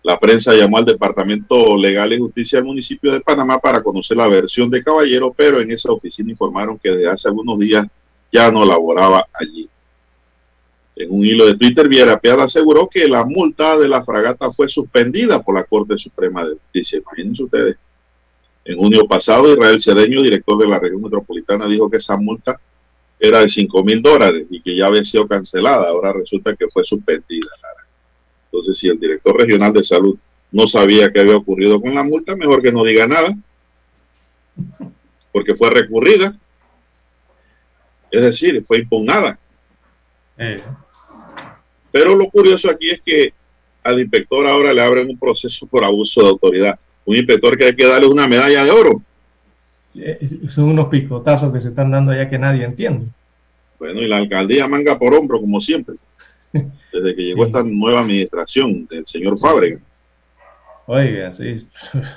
La prensa llamó al Departamento Legal y Justicia del municipio de Panamá para conocer la versión de Caballero, pero en esa oficina informaron que desde hace algunos días ya no laboraba allí. En un hilo de Twitter, Viera Piada aseguró que la multa de la fragata fue suspendida por la Corte Suprema de Justicia. Imagínense ustedes. En junio pasado, Israel Cedeño, director de la región metropolitana, dijo que esa multa era de 5 mil dólares y que ya había sido cancelada. Ahora resulta que fue suspendida. Entonces, si el director regional de salud no sabía qué había ocurrido con la multa, mejor que no diga nada, porque fue recurrida. Es decir, fue impugnada. Eh. Pero lo curioso aquí es que al inspector ahora le abren un proceso por abuso de autoridad. Un inspector que hay que darle una medalla de oro. Eh, son unos picotazos que se están dando allá que nadie entiende. Bueno, y la alcaldía manga por hombro, como siempre, desde que llegó esta nueva administración del señor Fábrega. Oiga, sí.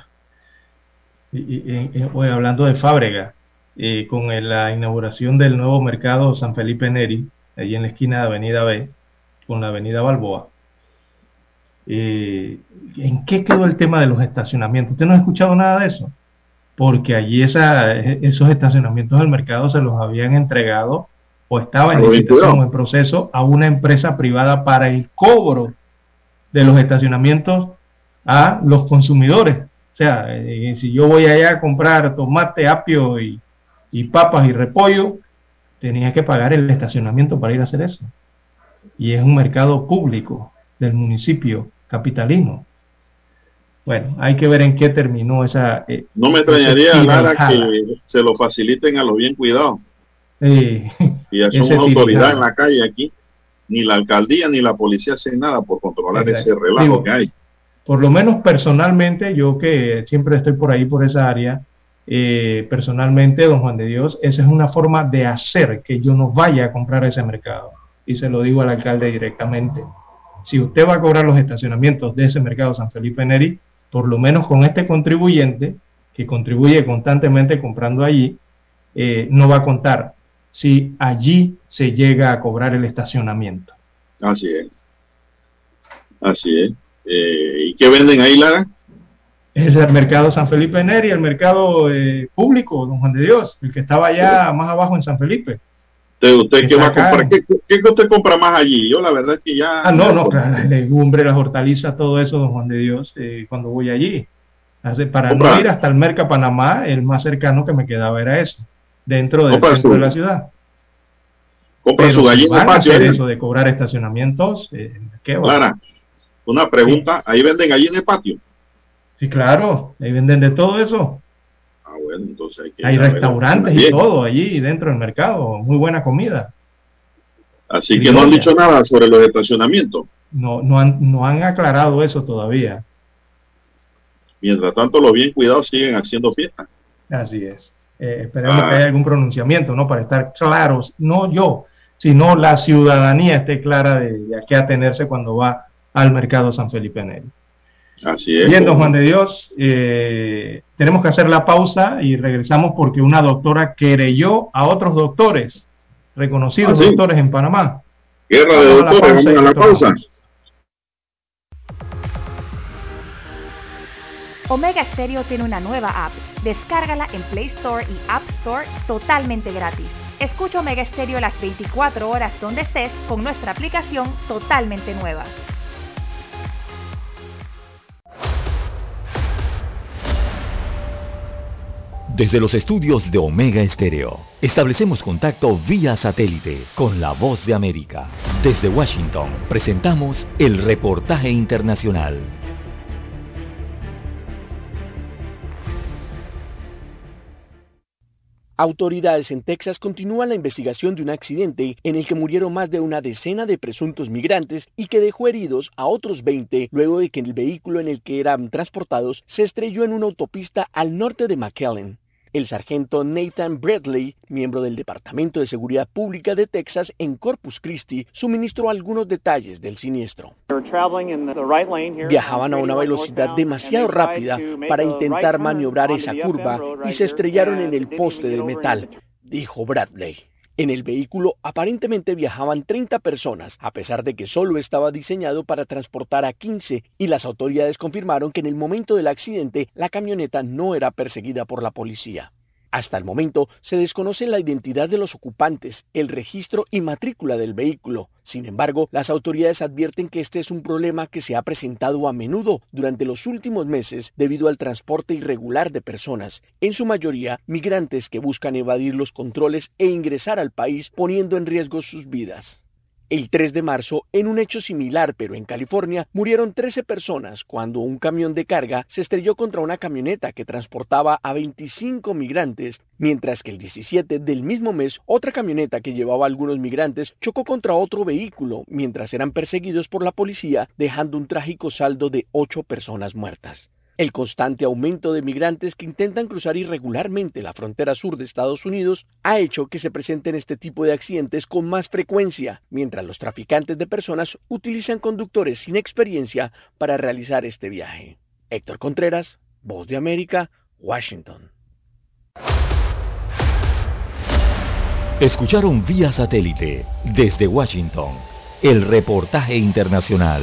Y, hoy hablando de Fábrega, eh, con la inauguración del nuevo mercado San Felipe Neri, allí en la esquina de Avenida B, con la Avenida Balboa. Eh, ¿En qué quedó el tema de los estacionamientos? ¿Usted no ha escuchado nada de eso? Porque allí esa, esos estacionamientos del mercado se los habían entregado o estaba en licitación o en proceso a una empresa privada para el cobro de los estacionamientos a los consumidores. O sea, eh, si yo voy allá a comprar tomate, apio y, y papas y repollo, tenía que pagar el estacionamiento para ir a hacer eso. Y es un mercado público del municipio capitalino. Bueno, hay que ver en qué terminó esa... Eh, no me extrañaría, nada que se lo faciliten a los bien cuidados. y son una autoridad en la calle aquí. Ni la alcaldía ni la policía hacen nada por controlar ese relajo que hay. Por lo menos personalmente, yo que siempre estoy por ahí, por esa área, eh, personalmente, don Juan de Dios, esa es una forma de hacer que yo no vaya a comprar ese mercado. Y se lo digo al alcalde directamente. Si usted va a cobrar los estacionamientos de ese mercado San Felipe Neri, por lo menos con este contribuyente que contribuye constantemente comprando allí, eh, no va a contar si allí se llega a cobrar el estacionamiento. Así es. Así es. Eh, ¿Y qué venden ahí, Lara? El mercado San Felipe Neri, el mercado eh, público, don Juan de Dios, el que estaba allá más abajo en San Felipe. ¿Usted, qué va a comprar? ¿Qué, usted compra más allí? Yo la verdad es que ya... Ah, no, no, claro, las legumbres, las hortalizas, todo eso, don Juan de Dios, eh, cuando voy allí. para no ir hasta el Merca Panamá, el más cercano que me quedaba era ese, dentro del centro de la ciudad. Compra su gallina van patio. eso de cobrar estacionamientos, eh, ¿qué Clara, una pregunta, ¿ahí venden allí en el patio? Sí, claro, ahí venden de todo eso. Ah, bueno, entonces hay que... Hay restaurantes y todo allí dentro del mercado, muy buena comida. Así que no han dicho nada sobre los estacionamientos. No, no han, no han aclarado eso todavía. Mientras tanto, los bien cuidados siguen haciendo fiesta. Así es. Eh, esperemos que haya algún pronunciamiento, ¿no? Para estar claros, no yo, sino la ciudadanía esté clara de, a qué atenerse cuando va al mercado San Felipe Neri. Así es. Bien, don Juan de Dios, eh, tenemos que hacer la pausa y regresamos porque una doctora querelló a otros doctores, reconocidos ah, doctores en Panamá. Guerra de doctores, vamos a la pausa. Omega Stereo tiene una nueva app. Descárgala en Play Store y App Store totalmente gratis. Escucha Omega Stereo las 24 horas donde estés con nuestra aplicación totalmente nueva. Desde los estudios de Omega Estéreo, establecemos contacto vía satélite con la voz de América. Desde Washington, presentamos el reportaje internacional. Autoridades en Texas continúan la investigación de un accidente en el que murieron más de una decena de presuntos migrantes y que dejó heridos a otros 20 luego de que el vehículo en el que eran transportados se estrelló en una autopista al norte de McAllen. El sargento Nathan Bradley, miembro del Departamento de Seguridad Pública de Texas en Corpus Christi, suministró algunos detalles del siniestro. Viajaban a una velocidad demasiado rápida para intentar maniobrar esa curva y se estrellaron en el poste de metal, dijo Bradley. En el vehículo aparentemente viajaban 30 personas, a pesar de que solo estaba diseñado para transportar a 15, y las autoridades confirmaron que en el momento del accidente la camioneta no era perseguida por la policía. Hasta el momento se desconoce la identidad de los ocupantes, el registro y matrícula del vehículo. Sin embargo, las autoridades advierten que este es un problema que se ha presentado a menudo durante los últimos meses debido al transporte irregular de personas, en su mayoría migrantes que buscan evadir los controles e ingresar al país poniendo en riesgo sus vidas. El 3 de marzo, en un hecho similar pero en California, murieron 13 personas cuando un camión de carga se estrelló contra una camioneta que transportaba a 25 migrantes, mientras que el 17 del mismo mes, otra camioneta que llevaba a algunos migrantes chocó contra otro vehículo mientras eran perseguidos por la policía, dejando un trágico saldo de 8 personas muertas. El constante aumento de migrantes que intentan cruzar irregularmente la frontera sur de Estados Unidos ha hecho que se presenten este tipo de accidentes con más frecuencia, mientras los traficantes de personas utilizan conductores sin experiencia para realizar este viaje. Héctor Contreras, Voz de América, Washington. Escucharon vía satélite desde Washington el reportaje internacional.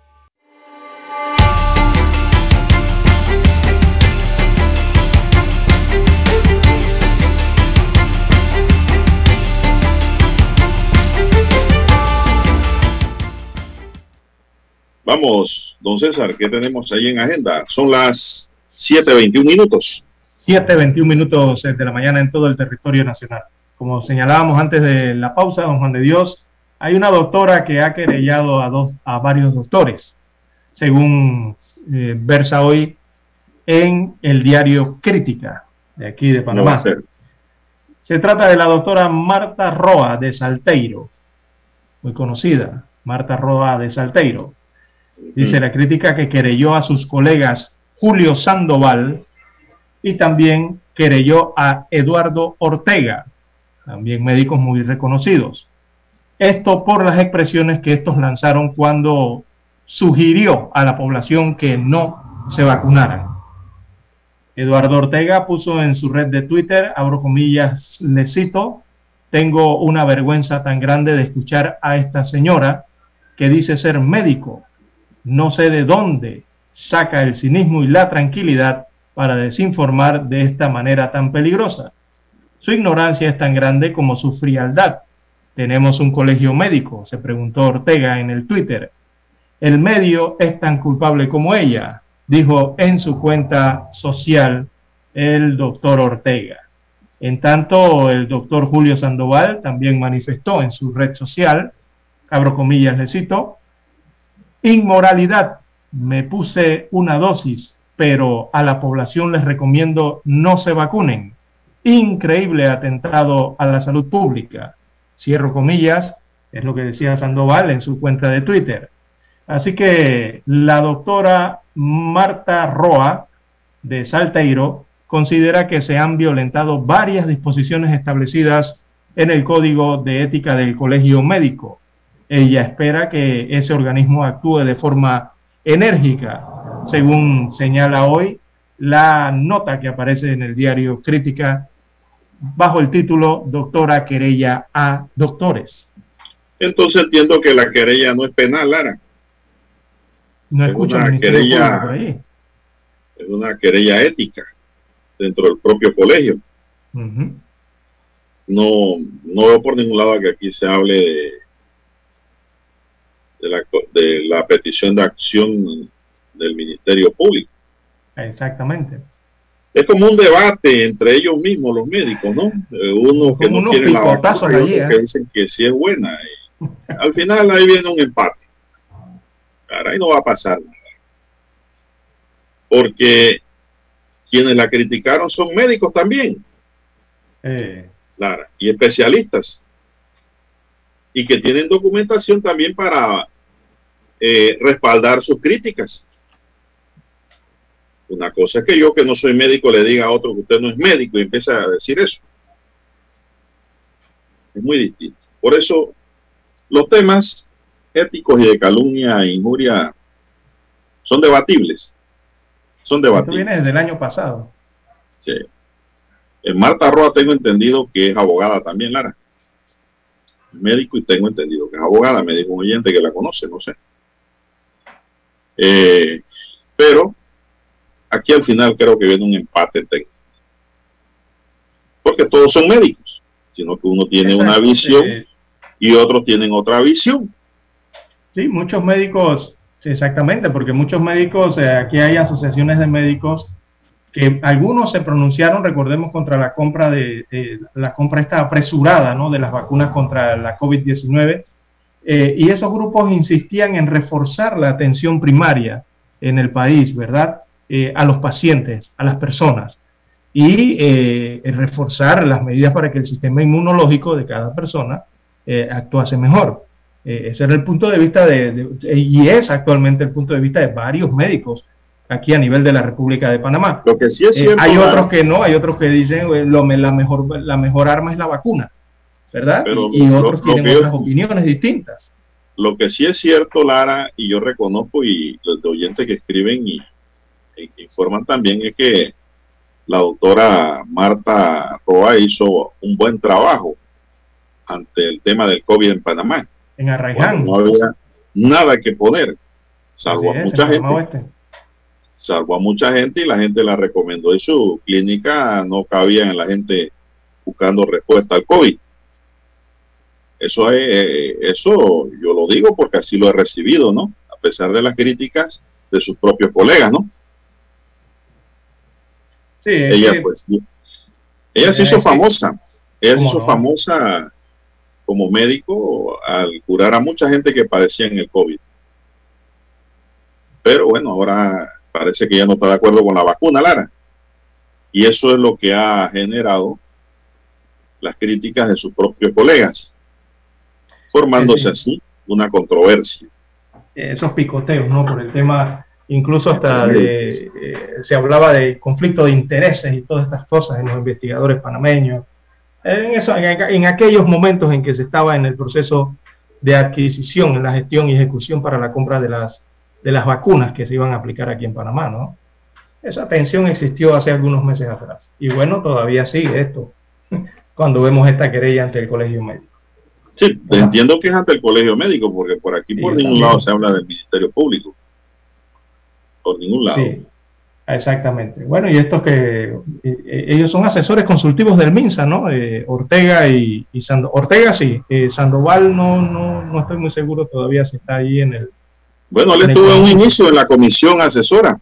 Vamos, don César, ¿qué tenemos ahí en agenda? Son las 7.21 minutos. 7.21 minutos de la mañana en todo el territorio nacional. Como señalábamos antes de la pausa, don Juan de Dios, hay una doctora que ha querellado a, dos, a varios doctores, según eh, versa hoy en el diario Crítica de aquí de Panamá. Se trata de la doctora Marta Roa de Salteiro, muy conocida, Marta Roa de Salteiro Dice la crítica que querelló a sus colegas Julio Sandoval y también querelló a Eduardo Ortega, también médicos muy reconocidos. Esto por las expresiones que estos lanzaron cuando sugirió a la población que no se vacunaran. Eduardo Ortega puso en su red de Twitter, abro comillas, le cito, tengo una vergüenza tan grande de escuchar a esta señora que dice ser médico no sé de dónde saca el cinismo y la tranquilidad para desinformar de esta manera tan peligrosa. Su ignorancia es tan grande como su frialdad. Tenemos un colegio médico, se preguntó Ortega en el Twitter. El medio es tan culpable como ella, dijo en su cuenta social el doctor Ortega. En tanto, el doctor Julio Sandoval también manifestó en su red social, abro comillas, le cito, Inmoralidad. Me puse una dosis, pero a la población les recomiendo no se vacunen. Increíble atentado a la salud pública. Cierro comillas, es lo que decía Sandoval en su cuenta de Twitter. Así que la doctora Marta Roa de Salteiro considera que se han violentado varias disposiciones establecidas en el Código de Ética del Colegio Médico ella espera que ese organismo actúe de forma enérgica, según señala hoy la nota que aparece en el diario Crítica bajo el título Doctora Querella a Doctores. Entonces entiendo que la querella no es penal, Lara. No es una querella, es una querella ética dentro del propio colegio. No, no veo por ningún lado que aquí se hable de, de, la, de la petición de acción del Ministerio Público. Exactamente. Es como un debate entre ellos mismos, los médicos, ¿no? Eh, uno que no la vacuna y que dicen que sí es buena. Y al final ahí viene un empate. Ahora ahí no va a pasar nada. Porque quienes la criticaron son médicos también. Eh. Claro, y especialistas. Y que tienen documentación también para eh, respaldar sus críticas. Una cosa es que yo, que no soy médico, le diga a otro que usted no es médico y empieza a decir eso. Es muy distinto. Por eso, los temas éticos y de calumnia e injuria son debatibles. Son debatibles. Esto viene desde el año pasado. Sí. En Marta Roa tengo entendido que es abogada también, Lara. Médico y tengo entendido que es abogada. Me dijo un oyente que la conoce, no sé. Eh, pero aquí al final creo que viene un empate técnico. Porque todos son médicos, sino que uno tiene una visión y otros tienen otra visión. Sí, muchos médicos, exactamente, porque muchos médicos, eh, aquí hay asociaciones de médicos que algunos se pronunciaron, recordemos, contra la compra de, la compra esta apresurada, ¿no? De las vacunas contra la COVID-19. Eh, y esos grupos insistían en reforzar la atención primaria en el país, ¿verdad? Eh, a los pacientes, a las personas, y eh, reforzar las medidas para que el sistema inmunológico de cada persona eh, actuase mejor. ese era el punto de vista de, y es actualmente el punto de vista de varios médicos aquí a nivel de la República de Panamá. Lo que sí es cierto, hay otros que no, hay otros que dicen lo, la, mejor, la mejor arma es la vacuna, ¿verdad? y, otros tienen otras opiniones distintas. Lo que sí es cierto, Lara, y yo reconozco, y los de oyentes que escriben y informan también es que la doctora Marta Roa hizo un buen trabajo ante el tema del COVID en Panamá. En Arraiján. No había nada que poner, salvo a mucha gente. Salvo a mucha gente y la gente la recomendó. Y su clínica no cabía en la gente buscando respuesta al COVID. Eso es, eh, eso yo lo digo porque así lo he recibido, ¿no? A pesar de las críticas de sus propios colegas, ¿no? ella, pues, ella se hizo famosa. Ella se hizo famosa como médico al curar a mucha gente que padecía en el COVID. Pero bueno, ahora parece que ya no está de acuerdo con la vacuna, Lara. Y eso es lo que ha generado las críticas de sus propios colegas, formándose así una controversia. Esos picoteos, ¿no? Por el tema incluso hasta eh, se hablaba de conflicto de intereses y todas estas cosas en los investigadores panameños. En, eso, en, aquellos momentos en que se estaba en el proceso de adquisición, en la gestión y ejecución para la compra de las, de las vacunas que se iban a aplicar aquí en Panamá, ¿no? Esa tensión existió hace algunos meses atrás. Y bueno, todavía sigue esto, cuando vemos esta querella ante el Colegio Médico. Sí, entiendo que es ante el Colegio Médico, porque por aquí por ningún lado se habla del Ministerio Público por ningún lado. Sí, exactamente. Bueno, y estos que ellos son asesores consultivos del MINSA, ¿no? Eh, Ortega y, y Ortega sí, eh, Sandoval no, no, no estoy muy seguro todavía si está ahí en el... Bueno, él estuvo en un inicio en la comisión asesora.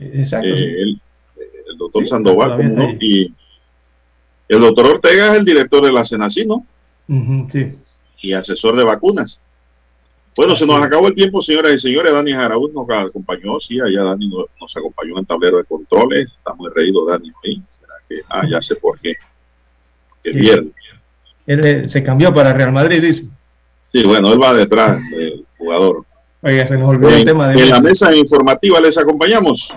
Exacto. Eh, el, doctor Sandoval, no? Y el doctor Ortega es el director de la Senací, ¿no? sí. Y asesor de vacunas. Bueno, se nos acabó el tiempo, señoras y señores. Dani Jaraúz nos acompañó. Sí, allá Dani nos, acompañó en el tablero de controles. Está muy reído Dani hoy. ah, ya sé por qué. Que pierde. Él se cambió para Real Madrid, dice. Sí, bueno, él va detrás del jugador. Oiga, se nos olvidó el tema de... En la mesa informativa les acompañamos